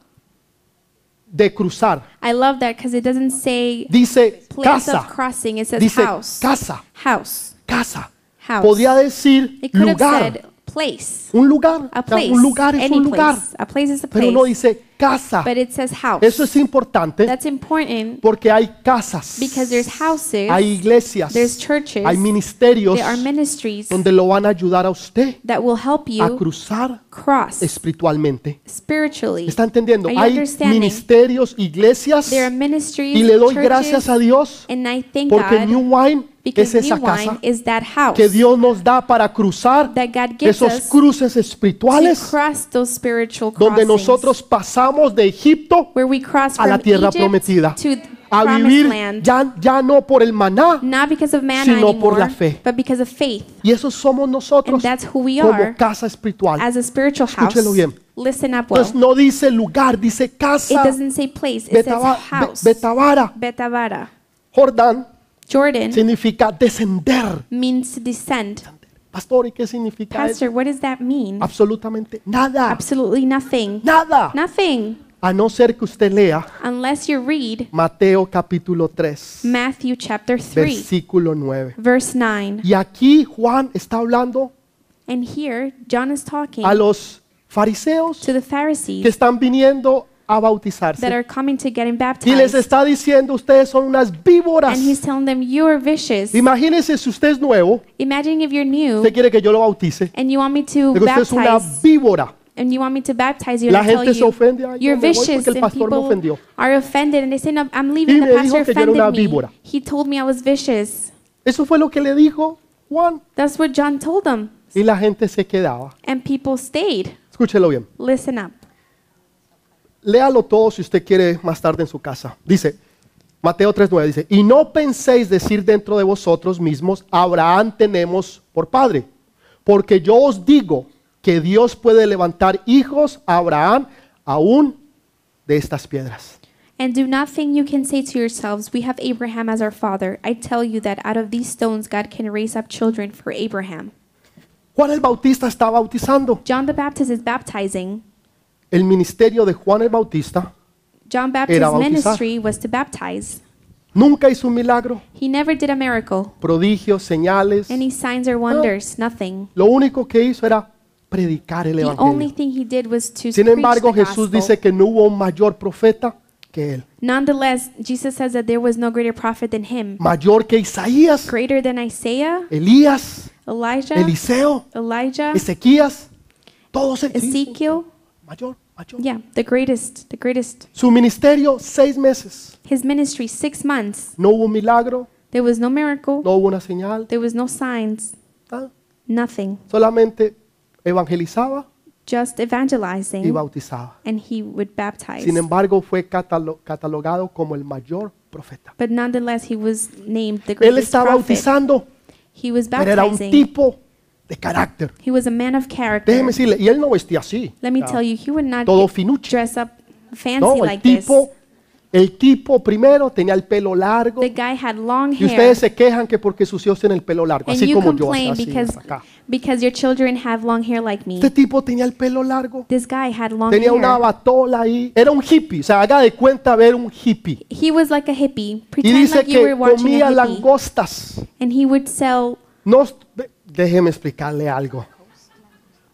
de cruzar. I love that because it doesn't say Dice place casa. of crossing. It says Dice house. casa. House. Casa. House. Podía decir It could have lugar. said place. Un lugar. A place. un lugar es Any un lugar. place. A place is a Pero no place. dice casa. But it says house. Eso es importante That's important porque hay casas. because there's houses, Hay iglesias. there's churches, Hay ministerios there are ministries donde lo van a ayudar a usted that will help a you cruzar cross espiritualmente. spiritually. ¿Está entendiendo? Are you Hay understanding? ministerios, iglesias There are ministries, y le doy churches, gracias a Dios and I thank porque God New Wine es because esa New casa Wine is that house que Dios nos da para cruzar that God gives esos us cruces to espirituales cross those spiritual donde crossings nosotros pasamos de Egipto where we cross a la from tierra Egypt prometida to the a promised vivir land, ya, ya no por el maná not because of sino por la fe. but because of faith. y eso somos And nosotros that's who we como are casa espiritual. as a spiritual house. Escúchelo bien. Listen up well. Entonces no dice lugar, dice It casa. doesn't say place, it says house. Be- Betavara. Betavara. Jordán Jordan significa descender. means to descend. Pastor, ¿y qué significa eso? Pastor, what does that mean? Absolutamente nada. Absolutely nothing. Nada. Nothing. A no ser que usted lea Unless you read Mateo capítulo 3, Matthew chapter 3, versículo 9. verse 9. Y aquí Juan está hablando And here, John is talking a los fariseos to the que Pharisees están viniendo a that bautizarse. are coming to getting Y les baptized. está diciendo, ustedes son unas víboras. And he's telling them, You are vicious. Imagínense si usted es nuevo, Imagine if you're new usted quiere que yo lo bautice. and you want me to Digo, usted es una baptize, víbora. and you want me to baptize you, La and I tell gente se ofende. Ay, you're vicious, el and pastor me people ofendió. are offended, and they say, no, I'm Y leaving, the me dijo pastor offended me. He told me I was vicious. Eso fue lo que le dijo Juan. That's what John told them. Y la gente se quedaba. And people stayed. Escúchelo bien. Listen up. Léalo todo si usted quiere más tarde en su casa. Dice, Mateo 3.9 dice, y no penséis decir dentro de vosotros mismos, Abraham tenemos por padre, porque yo os digo que Dios puede levantar hijos a Abraham aún de estas piedras. And do not think you can say to yourselves, We have Abraham as our father. I tell you that out of these stones God can raise up children for Abraham. Juan el Bautista está bautizando. John the Baptist is baptizing. El ministerio de Juan el Bautista John Era Baptist's bautizar. ministry was to baptize. nunca hizo un milagro, He never did a miracle, prodigios, señales. any signs or wonders, nothing. Lo único que hizo era predicar el The only evangelio. thing he did was to Sin preach embargo, the Jesús gospel. dice que no hubo un mayor profeta que él. Nonetheless, Jesus says that there was no greater prophet than him. Mayor que Isaías, Greater than Isaiah, Elías, Elijah, Eliseo, Elijah, Ezequías, todos ellos. Ezekiel. Mayor, mayor. Yeah, the greatest, the greatest. Su ministerio, seis meses. His ministry, six months. No hubo un milagro, There was no miracle. no hubo una señal. There was no signs. ah, Nothing. Solamente evangelizaba Just y evangelizing. bautizaba. And he would baptize. Sin embargo, fue catalo- catalogado como el mayor profeta. But nonetheless, he was named the Él greatest está prophet. bautizando, He was pero era un baptizing. tipo de carácter. He was a man of character. Déjeme decirle, y él no vestía así. Let me tell you, he would not todo finuche. dress up fancy No, el like this. tipo El tipo primero tenía el pelo largo The guy had long y hair. ustedes se quejan que porque sus hijos tienen el pelo largo, And así you como yo, así, because, hasta acá. because your children have long hair like me. Este tipo tenía el pelo largo, This guy had long tenía una hair. batola ahí, era un hippie, o sea, haga de cuenta ver un hippie. He was like a hippie. Y Pretend dice like you were que watching comía a langostas. And he would sell No, déjeme explicarle algo.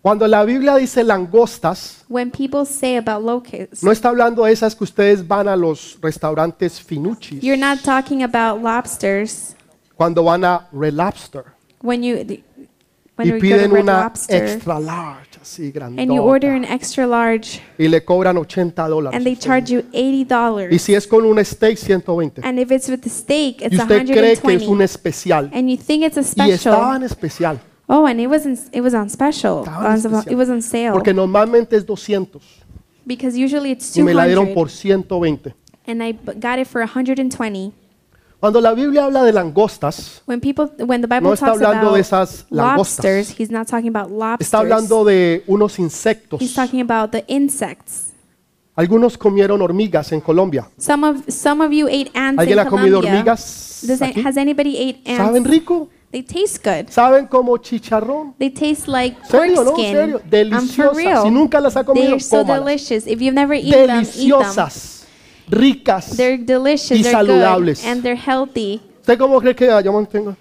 Cuando la Biblia dice langostas, when people say about locusts. no está hablando de esas que ustedes van a los restaurantes finuchis, You're not talking about lobsters cuando van a Red Lobster when you when y you go to piden Red una Lobster extra large, así and you order an extra large y le cobran 80 dólares. and they charge you eighty Y dollars. si es con un steak, 120. And if it's with the steak, Y it's usted cree que es un 120. especial. And you think it's a Y estaba special. en especial, Oh, and it wasn't. It was on special. Estaba en On- especial. It was on sale porque normalmente es 200 because usually it's y me la dieron 200, por 120. and I b- got it for 120. Cuando la Biblia habla de langostas, When people, when the Bible No está talks hablando de about esas langostas. lobsters, he's not talking about lobsters. está hablando de unos insectos. He's talking about the insects. Algunos comieron hormigas en Colombia. Some of some of you ate ants ¿Alguien in ha comido Colombia. hormigas? Does aquí? has anybody ate ants? ¿Saben rico? They taste good. ¿Saben como chicharrón? They taste like pork ¿Serio, no? skin. ¿Serio? I'm for Deliciosas. real. Si nunca las ha comido, They're so cómalas. delicious. If you've never eaten them, eat them. Deliciosas, ricas. They're delicious. y they're saludables. good, and they're healthy. ¿Usted cómo cree que yo mantengo?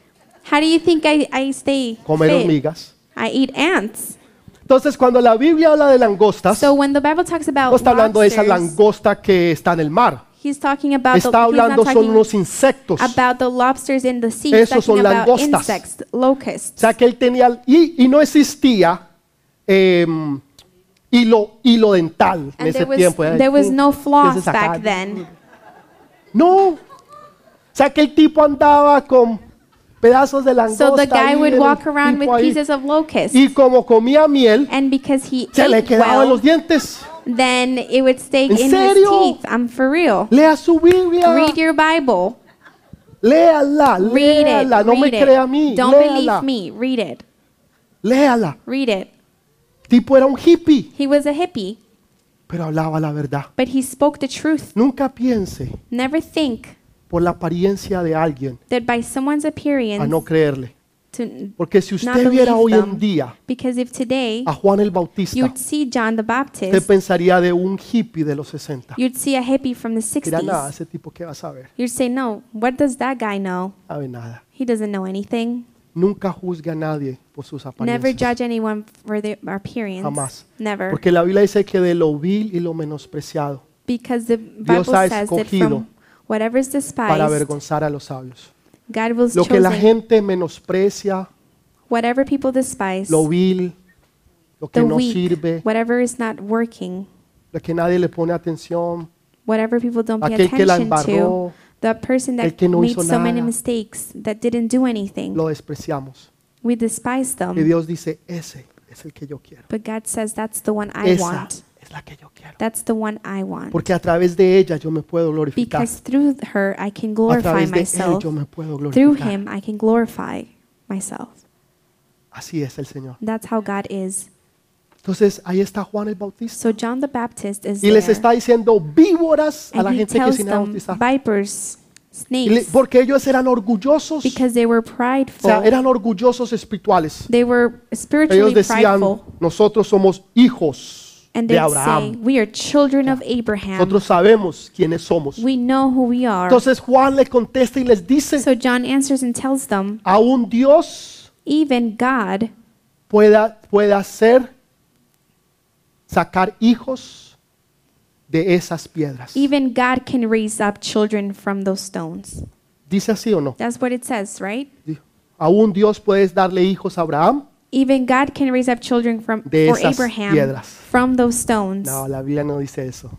How do you think I, I stay Comer fit? hormigas. I eat ants. Entonces, cuando la Biblia habla de langostas, So when the Bible talks about no está hablando de esa lobsters, langosta que está en el mar. he's talking about the, Está he's not hablando son talking unos insectos. about the lobsters in the sea. Esos son talking about langostas. insects, O locusts. sea que él tenía, y, y no existía em, hilo, hilo dental en And ese there was, tiempo. there was no ¿Qué es floss back then. No. O sea que el tipo andaba con pedazos de langosta. So the guy ahí, would walk around with pieces of locust. Y como comía miel, And because he se le quedaba en well, los dientes. then it would stay ¿En in his serio? teeth. I'm for real. Lea su Biblia. Read your Bible. Léala, Read it. No me crea a mí. Don't léala. believe me. Read it. Léala. Read it. Tipo era un hippie, He was a hippie, pero hablaba la verdad. but he spoke the truth. Nunca piense Never think por la apariencia de alguien that by someone's appearance a no creerle. to Porque si not usted viera hoy them. en día because if today a Juan el Bautista, you'd see John the usted Baptist, pensaría de un hippie de los 60. you'd see a hippie from the nada, 60s. ese tipo que va a saber. You'd say, no, what does that guy know? Sabe nada. He doesn't know anything. Nunca juzgue a nadie por sus Never apariencias. judge anyone for their appearance. Jamás. Never. Porque la Biblia dice que de lo vil y lo menospreciado Because the Bible Dios ha says that escogido from whatever is para despised, avergonzar a los sabios. God will Lo que la chosen. gente menosprecia, Whatever people despise, lo vil, lo que the no weak, sirve, whatever is not working, lo que nadie le pone atención, whatever people don't pay aquel que la attention to, embarró, the person that no made so many mistakes that didn't do anything, lo despreciamos. we despise Y them. Dios dice, ese es el que yo quiero. But God says that's the one I Esa want. es la que yo quiero. That's the one I want. Porque a través de ella yo me puedo glorificar. Because through her I can A glorify través de él myself. yo me puedo Through him I can glorify myself. Así es el Señor. That's how God is. Entonces ahí está Juan el Bautista. So John the Baptist is Y les there. está diciendo víboras a la he gente que tells se iba a them bautizar. vipers, Y le- snakes, Porque ellos eran orgullosos. because they were prideful. sea, eran orgullosos espirituales. They were Ellos spiritually decían, prideful. nosotros somos hijos And de they'd say, Abraham. We are children of Abraham. Nosotros sabemos quiénes somos. We know who we are. Entonces Juan le contesta y les dice, So John answers and tells them, aún Dios Even God pueda, puede hacer sacar hijos de esas piedras. Even God can raise up children from those stones. ¿Dice así o no? That's what it says, right? Aún Dios puede darle hijos a Abraham. Even God can raise up children from De for esas Abraham piedras. from those stones. No, la Biblia no dice eso.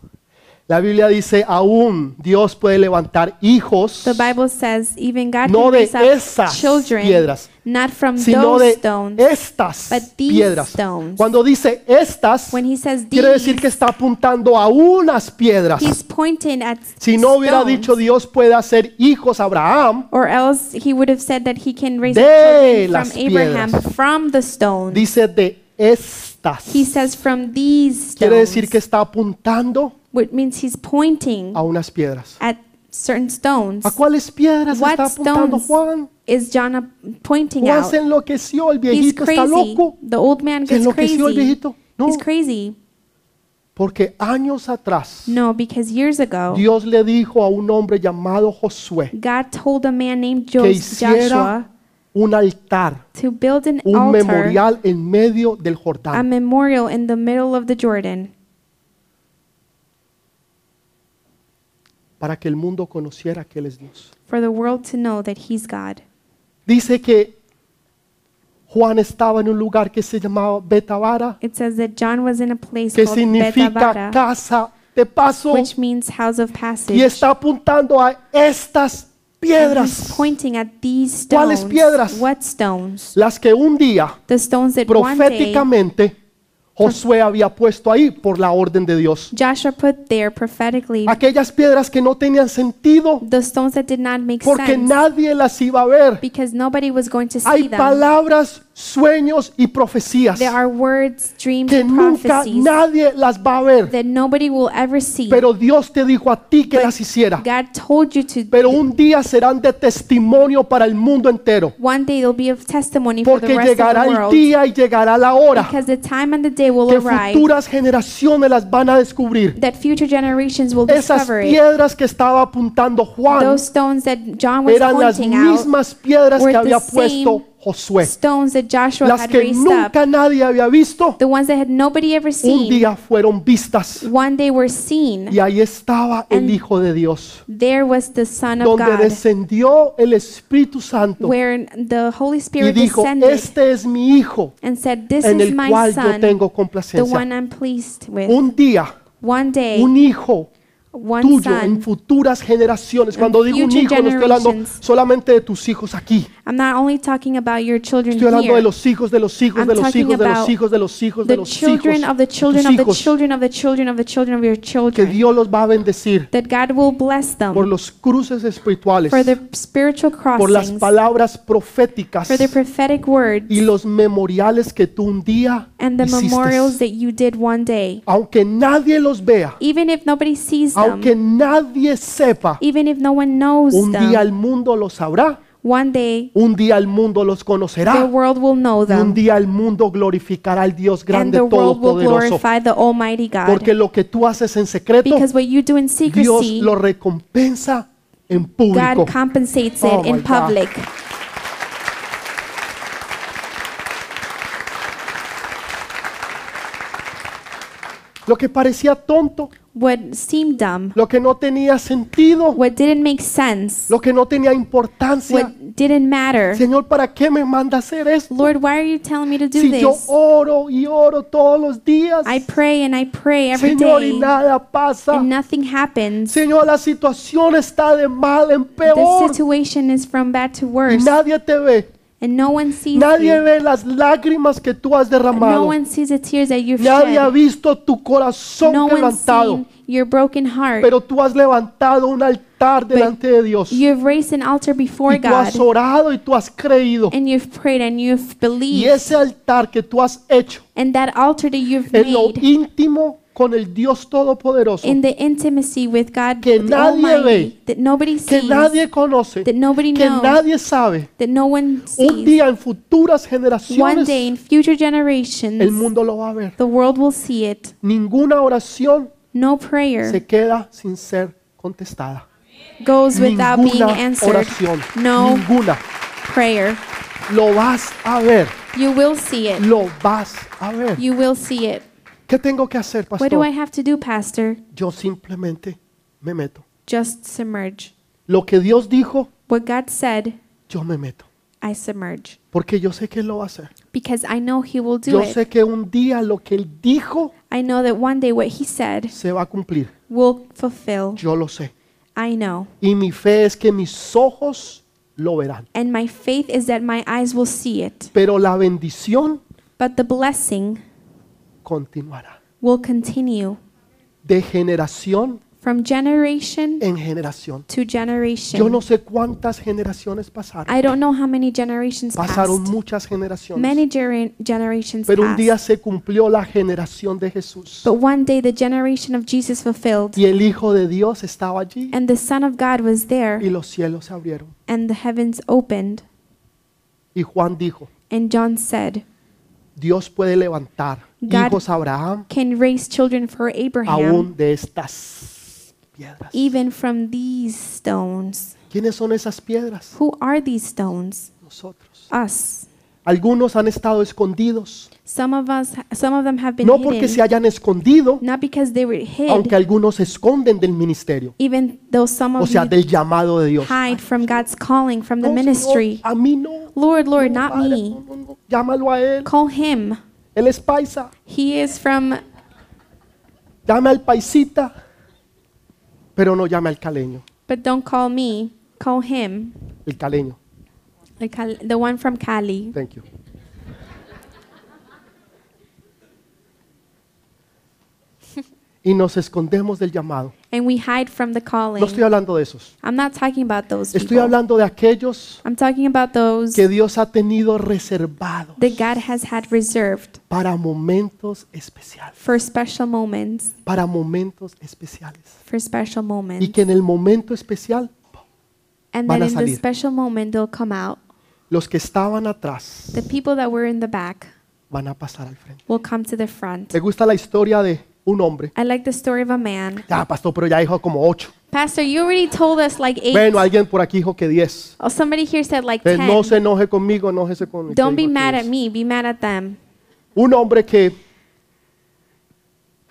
La Biblia dice, aún Dios puede levantar hijos, The Bible says even God no can de raise up esas children piedras, not from sino those de stones. estas but these piedras. stones. Cuando dice estas, When he says quiere decir these, que está apuntando a unas piedras. he's pointing at Si no hubiera stones. dicho Dios puede hacer hijos a Abraham, Or else he would have said that he can raise De up las children from Abraham piedras. from the stones. dice de estas. He says from these Quiere stones. decir que está apuntando which means he's pointing a unas piedras. at certain stones. ¿A cuáles piedras What está apuntando Juan? is John pointing Juan out? se enloqueció, el He's viejito está crazy. loco. The old man ¿Se gets el crazy. viejito? No, He's crazy. porque años atrás No, because years ago, Dios le dijo a un hombre llamado Josué God told a man named que hiciera Joshua un altar, to build an un altar, memorial en medio del a memorial in the middle of the Jordan, para que el mundo conociera que Él es Dios. for the world to know that he's God. Dice que Juan estaba en un lugar que se llamaba Betabara, It says that John was in a place que called significa casa de paso, which means house of passage. y está apuntando a estas And he's piedras, pointing at these ¿Cuáles stones. piedras? What stones? las que un día The stones that one day proféticamente Josué había puesto ahí por la orden de Dios. Joshua put there prophetically. Aquellas piedras que no tenían sentido The stones that did not make porque sense nadie las iba a ver. because nobody was going to see Hay them. palabras, sueños y profecías There are words, dreams, que nunca prophecies nadie las va a ver. that nobody will ever see. Pero Dios te dijo a ti que las hiciera. God told you to. Pero un día serán de testimonio para el mundo entero. One day be of testimony for the Porque of llegará the el world. día y llegará la hora Because the time and the day will que arrive futuras generaciones las van a descubrir. that future generations will Esas discover it. piedras que estaba apuntando Juan Those stones that John was eran las pointing out, mismas piedras were que the había same puesto Josué. stones that Joshua Las had que raised up, nunca nadie había visto, the ones that had nobody ever un seen, día fueron vistas. one day were seen. Y ahí estaba el And Hijo de Dios, There was the Son of donde God, descendió el Espíritu Santo where the Holy y Spirit dijo, descended este es mi Hijo and said, This en is el my cual yo Son, tengo the complacencia. one I'm pleased with. Un día, One day, un hijo tuyo en futuras generaciones. Cuando digo un hijo, no estoy hablando solamente de tus hijos aquí. Estoy hablando de los hijos, de los hijos, de los hijos, de los hijos, de los hijos, de los hijos. que. Dios los va a bendecir por los cruces espirituales, por las palabras proféticas y los memoriales que tú un día hiciste. Aunque nadie los vea, Them, aunque nadie sepa, even if no one knows un día el them, mundo los sabrá, one day un día el mundo los the conocerá. world will know Y un them, día el mundo glorificará al Dios and grande the world will todopoderoso. glorify the Almighty God. Porque lo que tú haces en secreto, what you do in Dios secrecy, lo recompensa en público. God compensates Oh it my in God. public. Lo que parecía tonto, What seemed dumb, lo que no tenía sentido, what didn't make sense, lo que no tenía importancia. what didn't matter. Señor, ¿para qué me manda hacer esto? Lord, why are you telling me to do Si yo this? oro y oro todos los días, I pray and I pray every Señor, y day, nada pasa. and nothing happens. Señor, la situación está de mal en The peor situation is from bad to y worse, nadie te ve. And no one sees Nadie you. ve las lágrimas que tú has No derramado. one sees the tears that you've Nadie ha shed. visto tu corazón No quebrantado. seen your broken heart. Pero tú has levantado un altar delante de Dios. You have raised an altar before Y tú has God, orado y tú has creído. and you've prayed and you've Y believed, ese altar que tú has hecho and that altar that you've en lo made íntimo con el Dios Todopoderoso, in the intimacy with God Que the nadie Almighty, ve, that nobody que sees, nadie conoce, that nobody que knows, nadie sabe, that no one un sees. día en futuras One generaciones day in future el generations, mundo lo va a ver. the world will see it. Ninguna oración No prayer se queda sin ser contestada. goes without being Ninguna answered. oración, No ninguna. prayer. Lo vas a ver, You will see it. lo vas a ver. You will see it. ¿Qué tengo que hacer, What do I pastor? have to do, Pastor? Yo simplemente me meto. Just submerge. Lo que Dios dijo, What God said, yo me meto. I submerge. Porque yo sé que Él lo va a hacer. Because I know He will do Yo it. sé que un día lo que Él dijo I know that one day what He said se va a cumplir. will fulfill. Yo lo sé. I know. Y mi fe es que mis ojos lo verán. And my faith is that my eyes will see it. Pero la bendición But the blessing continuará. will continue De generación from generation en generación. to generation. Yo no sé cuántas generaciones pasaron. I don't know how many generations Pasaron passed. muchas generaciones. Many gera- generations Pero un día se cumplió la generación de Jesús. But one day the generation of Jesus fulfilled, Y el Hijo de Dios estaba allí. and the Son of God was there, Y los cielos se abrieron. and the heavens opened. Y Juan dijo, And John said, Dios puede levantar God hijos a Abraham Can raise children for Abraham, aún de estas piedras. even from these stones. ¿Quiénes son esas piedras? Who are these stones? Nosotros. Us. Algunos han estado escondidos. Some of us, some of them have been No porque se hayan escondido, not because they were hid, aunque algunos se esconden del ministerio. even though some O of sea, you del llamado de Dios. hide from God's calling, from the No, Señor, ministry. a mí no. Lord, Lord, No, not Padre, me. no, no, no. Llámalo a él. Call him. Él es paisa. He is from, Llame al paisita. Pero no llame al caleño. but don't call me. Call him, El caleño. the, Cal- the one from Cali. Thank you. Y nos escondemos del llamado. And we hide from the calling. No estoy hablando de esos. I'm not talking about those Estoy people. hablando de aquellos I'm talking about those que Dios ha tenido reservados that God has had reserved para momentos especiales. for special moments, Para momentos especiales. for special Y moments. que en el momento especial And van then a in the salir. special moment they'll come out. los que estaban atrás The people that were in the back van a pasar al frente. will come to the front. Me gusta la historia de un hombre. I like the story of a man. Ya, pastor, pero ya dijo como ocho. Pastor, you already told us like eight. Bueno, alguien por aquí dijo que diez. Oh, somebody here said like Entonces, ten. no se enoje conmigo, enójese con Don't be mad at me, be mad at them. Un hombre que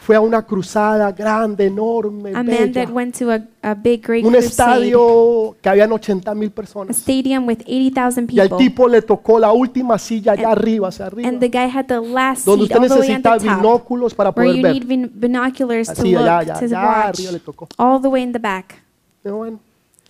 fue a una cruzada grande, enorme, A man bella. that went to a, a big, great un crusade, estadio que habían 80 mil a personas. stadium with 80,000 Y al people. tipo le tocó la última silla allá And- arriba, hacia arriba, And the guy had the last donde seat usted all the way at necesita the top, binóculos para where poder you ver. need bin- binoculars to Así, look, allá, allá, to allá watch, arriba le tocó. all the way in the back. Bueno,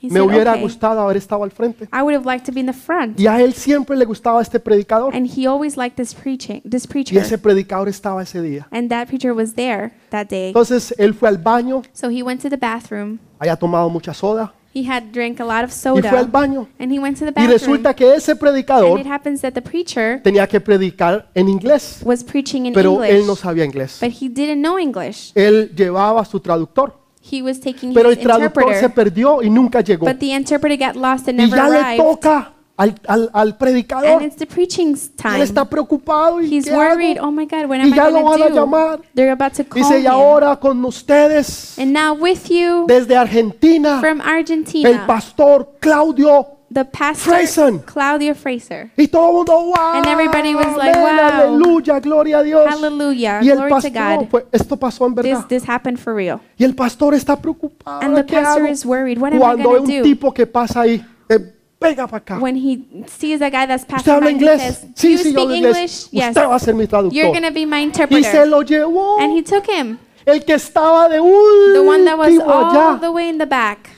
He me said, hubiera okay, gustado haber estado al frente. I would have liked to be in the front. Y a él siempre le gustaba este predicador. And he always liked this preaching, this Y preacher. ese predicador estaba ese día. And that preacher was there that day. Entonces él fue al baño, So he went to the bathroom. había tomado mucha soda He had drank a lot of y fue al baño. And he went to the Y bathroom. resulta que ese And predicador it happens that the preacher tenía que predicar en inglés, was preaching in pero él no English. sabía inglés. But he didn't know English. Él llevaba su traductor, He was taking pero his el traductor se interpreter. perdió y nunca llegó. But the interpreter got lost and Y never ya le arrived. toca al, al, al And predicador. it's the preaching Él time. está preocupado y He's ¿qué worried. hago? Oh my God, what Y am I ya lo van a going to do? llamar. They're about to call Dice, y him. ahora con ustedes, And now with you desde Argentina, from el Argentina, pastor Claudio. The pastor Fraser. Claudio Fraser. Y todo el mundo, wow. And everybody was like, wow. Aleluya, gloria a Dios. Hallelujah. Y el Glory to God. pues, esto pasó en This, verdad. this happened for real. Y el pastor está preocupado. And the pastor hago? is worried. What am I Cuando going to do? tipo que pasa ahí, eh, pega para acá. When he sees a guy that's ¿Usted passing habla by, he inglés? says, Sí, you sí, yo speak English? Yes. Usted va a ser mi You're going to be my Y se interpreter. lo llevó. And he took him. El que estaba de The one that was all allá the way in the back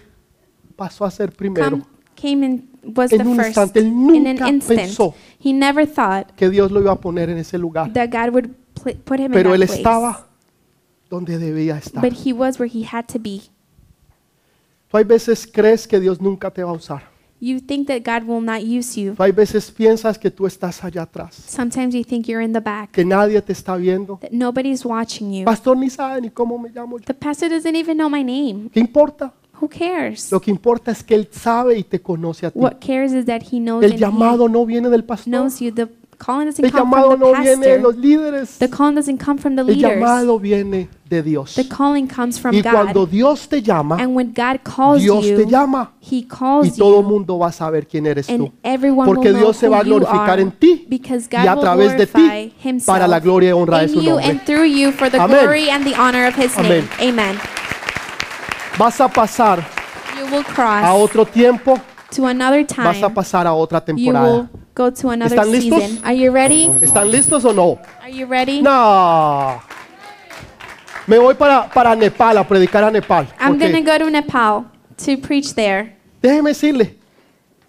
pasó a ser primero. come, came and was En the un first. instante, él In an instant. pensó. He never thought Que Dios lo iba a poner en ese lugar. that God would pl- put him Pero in él that place. estaba donde debía estar. But he was where he had to be. Tú hay veces crees que Dios nunca te va a usar. You think that God will not use you. Tú hay veces piensas que tú estás allá atrás. Sometimes you think you're in the back, Que nadie te está viendo. that nobody's watching you. Pastor ni sabe ni cómo me llamo yo. The pastor doesn't even know my name. ¿Qué importa? Who cares? Lo que importa es que Él sabe y te conoce a ti. What cares is that he knows El and llamado no viene del pastor. knows you. The calling doesn't El come llamado from no the viene de los líderes. The calling doesn't come from the El leaders. llamado viene de Dios. The calling comes from Y cuando God. Dios te llama, And when God calls Dios te you, llama. He Y calls todo el you, mundo va a saber quién eres and tú. everyone Porque will know Dios se va a who you glorificar are en ti because y God a will través de ti glorify Himself para la gloria y honra de in su you nombre. and through you for the Amén. glory and the honor of His Amén. name. Amen. Vas a pasar You will a cross otro tiempo, to another vas a time. pasar a otra You temporada. will go to another ¿Están listos? season. Are you ready? ¿Están listos o no? Are you ready? No. Me voy para, para Nepal a predicar a Nepal. I'm going to go to Nepal to preach there. déjeme decirle,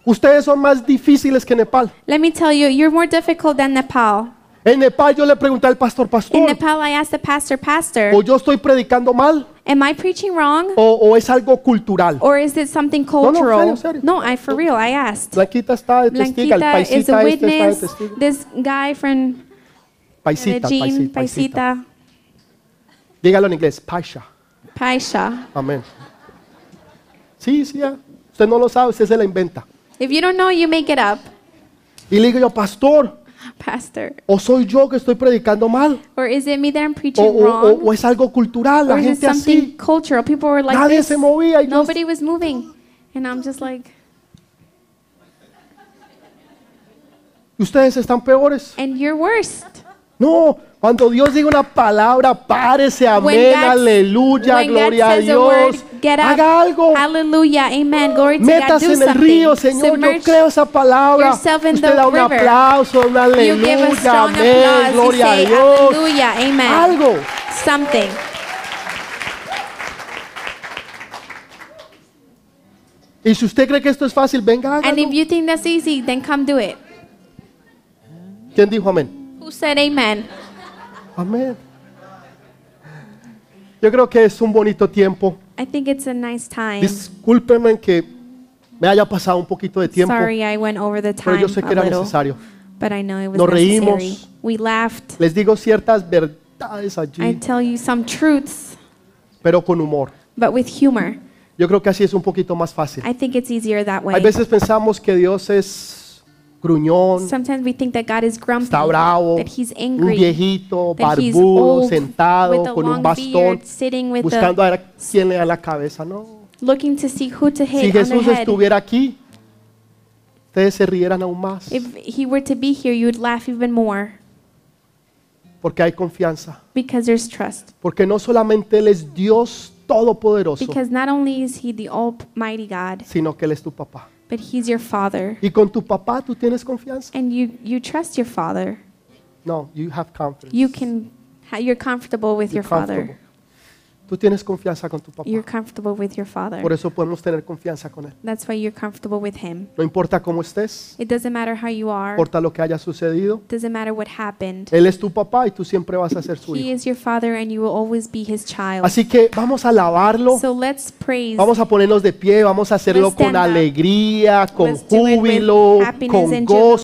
ustedes son más difíciles que Nepal. Let me tell you, you're more difficult than Nepal. En Nepal yo le pregunté al pastor, In pastor, Nepal, I asked the pastor, Pastor, o yo estoy predicando mal, Am I preaching wrong? ¿O, o es algo cultural? Or is it something no, cultural? serio, serio. No, I for real, I asked. Blanquita está de testiga, el Blanquita is a paisita este está de witness. This guy from Paisita, Medellín, paisita, paisita. Paisita, Dígalo en inglés, paisha. Paisha. Amén. Sí, sí, ya. Usted no lo sabe, usted se la inventa. If you don't know, you make it up, Y le digo yo, pastor, Pastor. o soy yo que estoy predicando mal, Or is it me that I'm preaching o- wrong? o es algo cultural, la gente así. cultural? People were like Nadie this. se movía Nobody was moving. And I'm just like, ustedes están peores. and you're worst. No, cuando Dios diga una palabra, párese, amén, aleluya, when God gloria a a word, Dios. up. Haga algo. Hallelujah. Amen. Glory to God. Métase en el río, Señor. Yo Submerge creo esa palabra. Usted da un river. aplauso, a aleluya, amén, gloria a say Dios. hallelujah. Amen. Algo. Something. Y si usted cree que esto es fácil, venga, And hágalo. if you think that's easy, then come do it. ¿Quién dijo amén? Who said amen? Amén. Yo creo que es un bonito tiempo. I think it's a nice time. Que me haya pasado un poquito de tiempo, Sorry I went over the pero time yo sé que era little, necesario. but I know it was Nos necessary. reímos. We laughed. Les digo ciertas verdades I allí, tell you some truths, pero con humor. but with humor. Yo creo que así es un poquito más fácil. I think it's easier that way. Hay veces pensamos que Dios es gruñón, Sometimes we think that God is grumpy, está bravo, that He's un angry, viejito, that He's barbudo, old, sentado, a con un long bastón, beard, sitting with buscando a, a ver a quién le da la cabeza. No. looking to see who to Si hit on the Jesús head. estuviera aquí, ustedes se rieran aún más, If He were to be here, you would laugh even more porque hay confianza. because there's trust. Porque no solamente Él es Dios todopoderoso, Because not only is He the Almighty God, sino que Él es tu papá. But He's your Father, Y con tu papá tú tienes confianza. and you you trust your Father. No, you have confidence. You can, you're comfortable with You're your Father. Tú tienes confianza con tu papá. You're comfortable with your Father. Por eso podemos tener confianza con Él. That's why you're comfortable with Him. No importa cómo estés, It doesn't matter how you are. importa lo que haya sucedido. Doesn't matter what happened. Él es tu papá y tú siempre vas a ser su He hijo. is your Father, and you will always be His child. Así que vamos a alabarlo. So let's praise. Vamos a ponernos de pie, vamos a hacerlo Let's con alegría, con Let's júbilo, con gozo.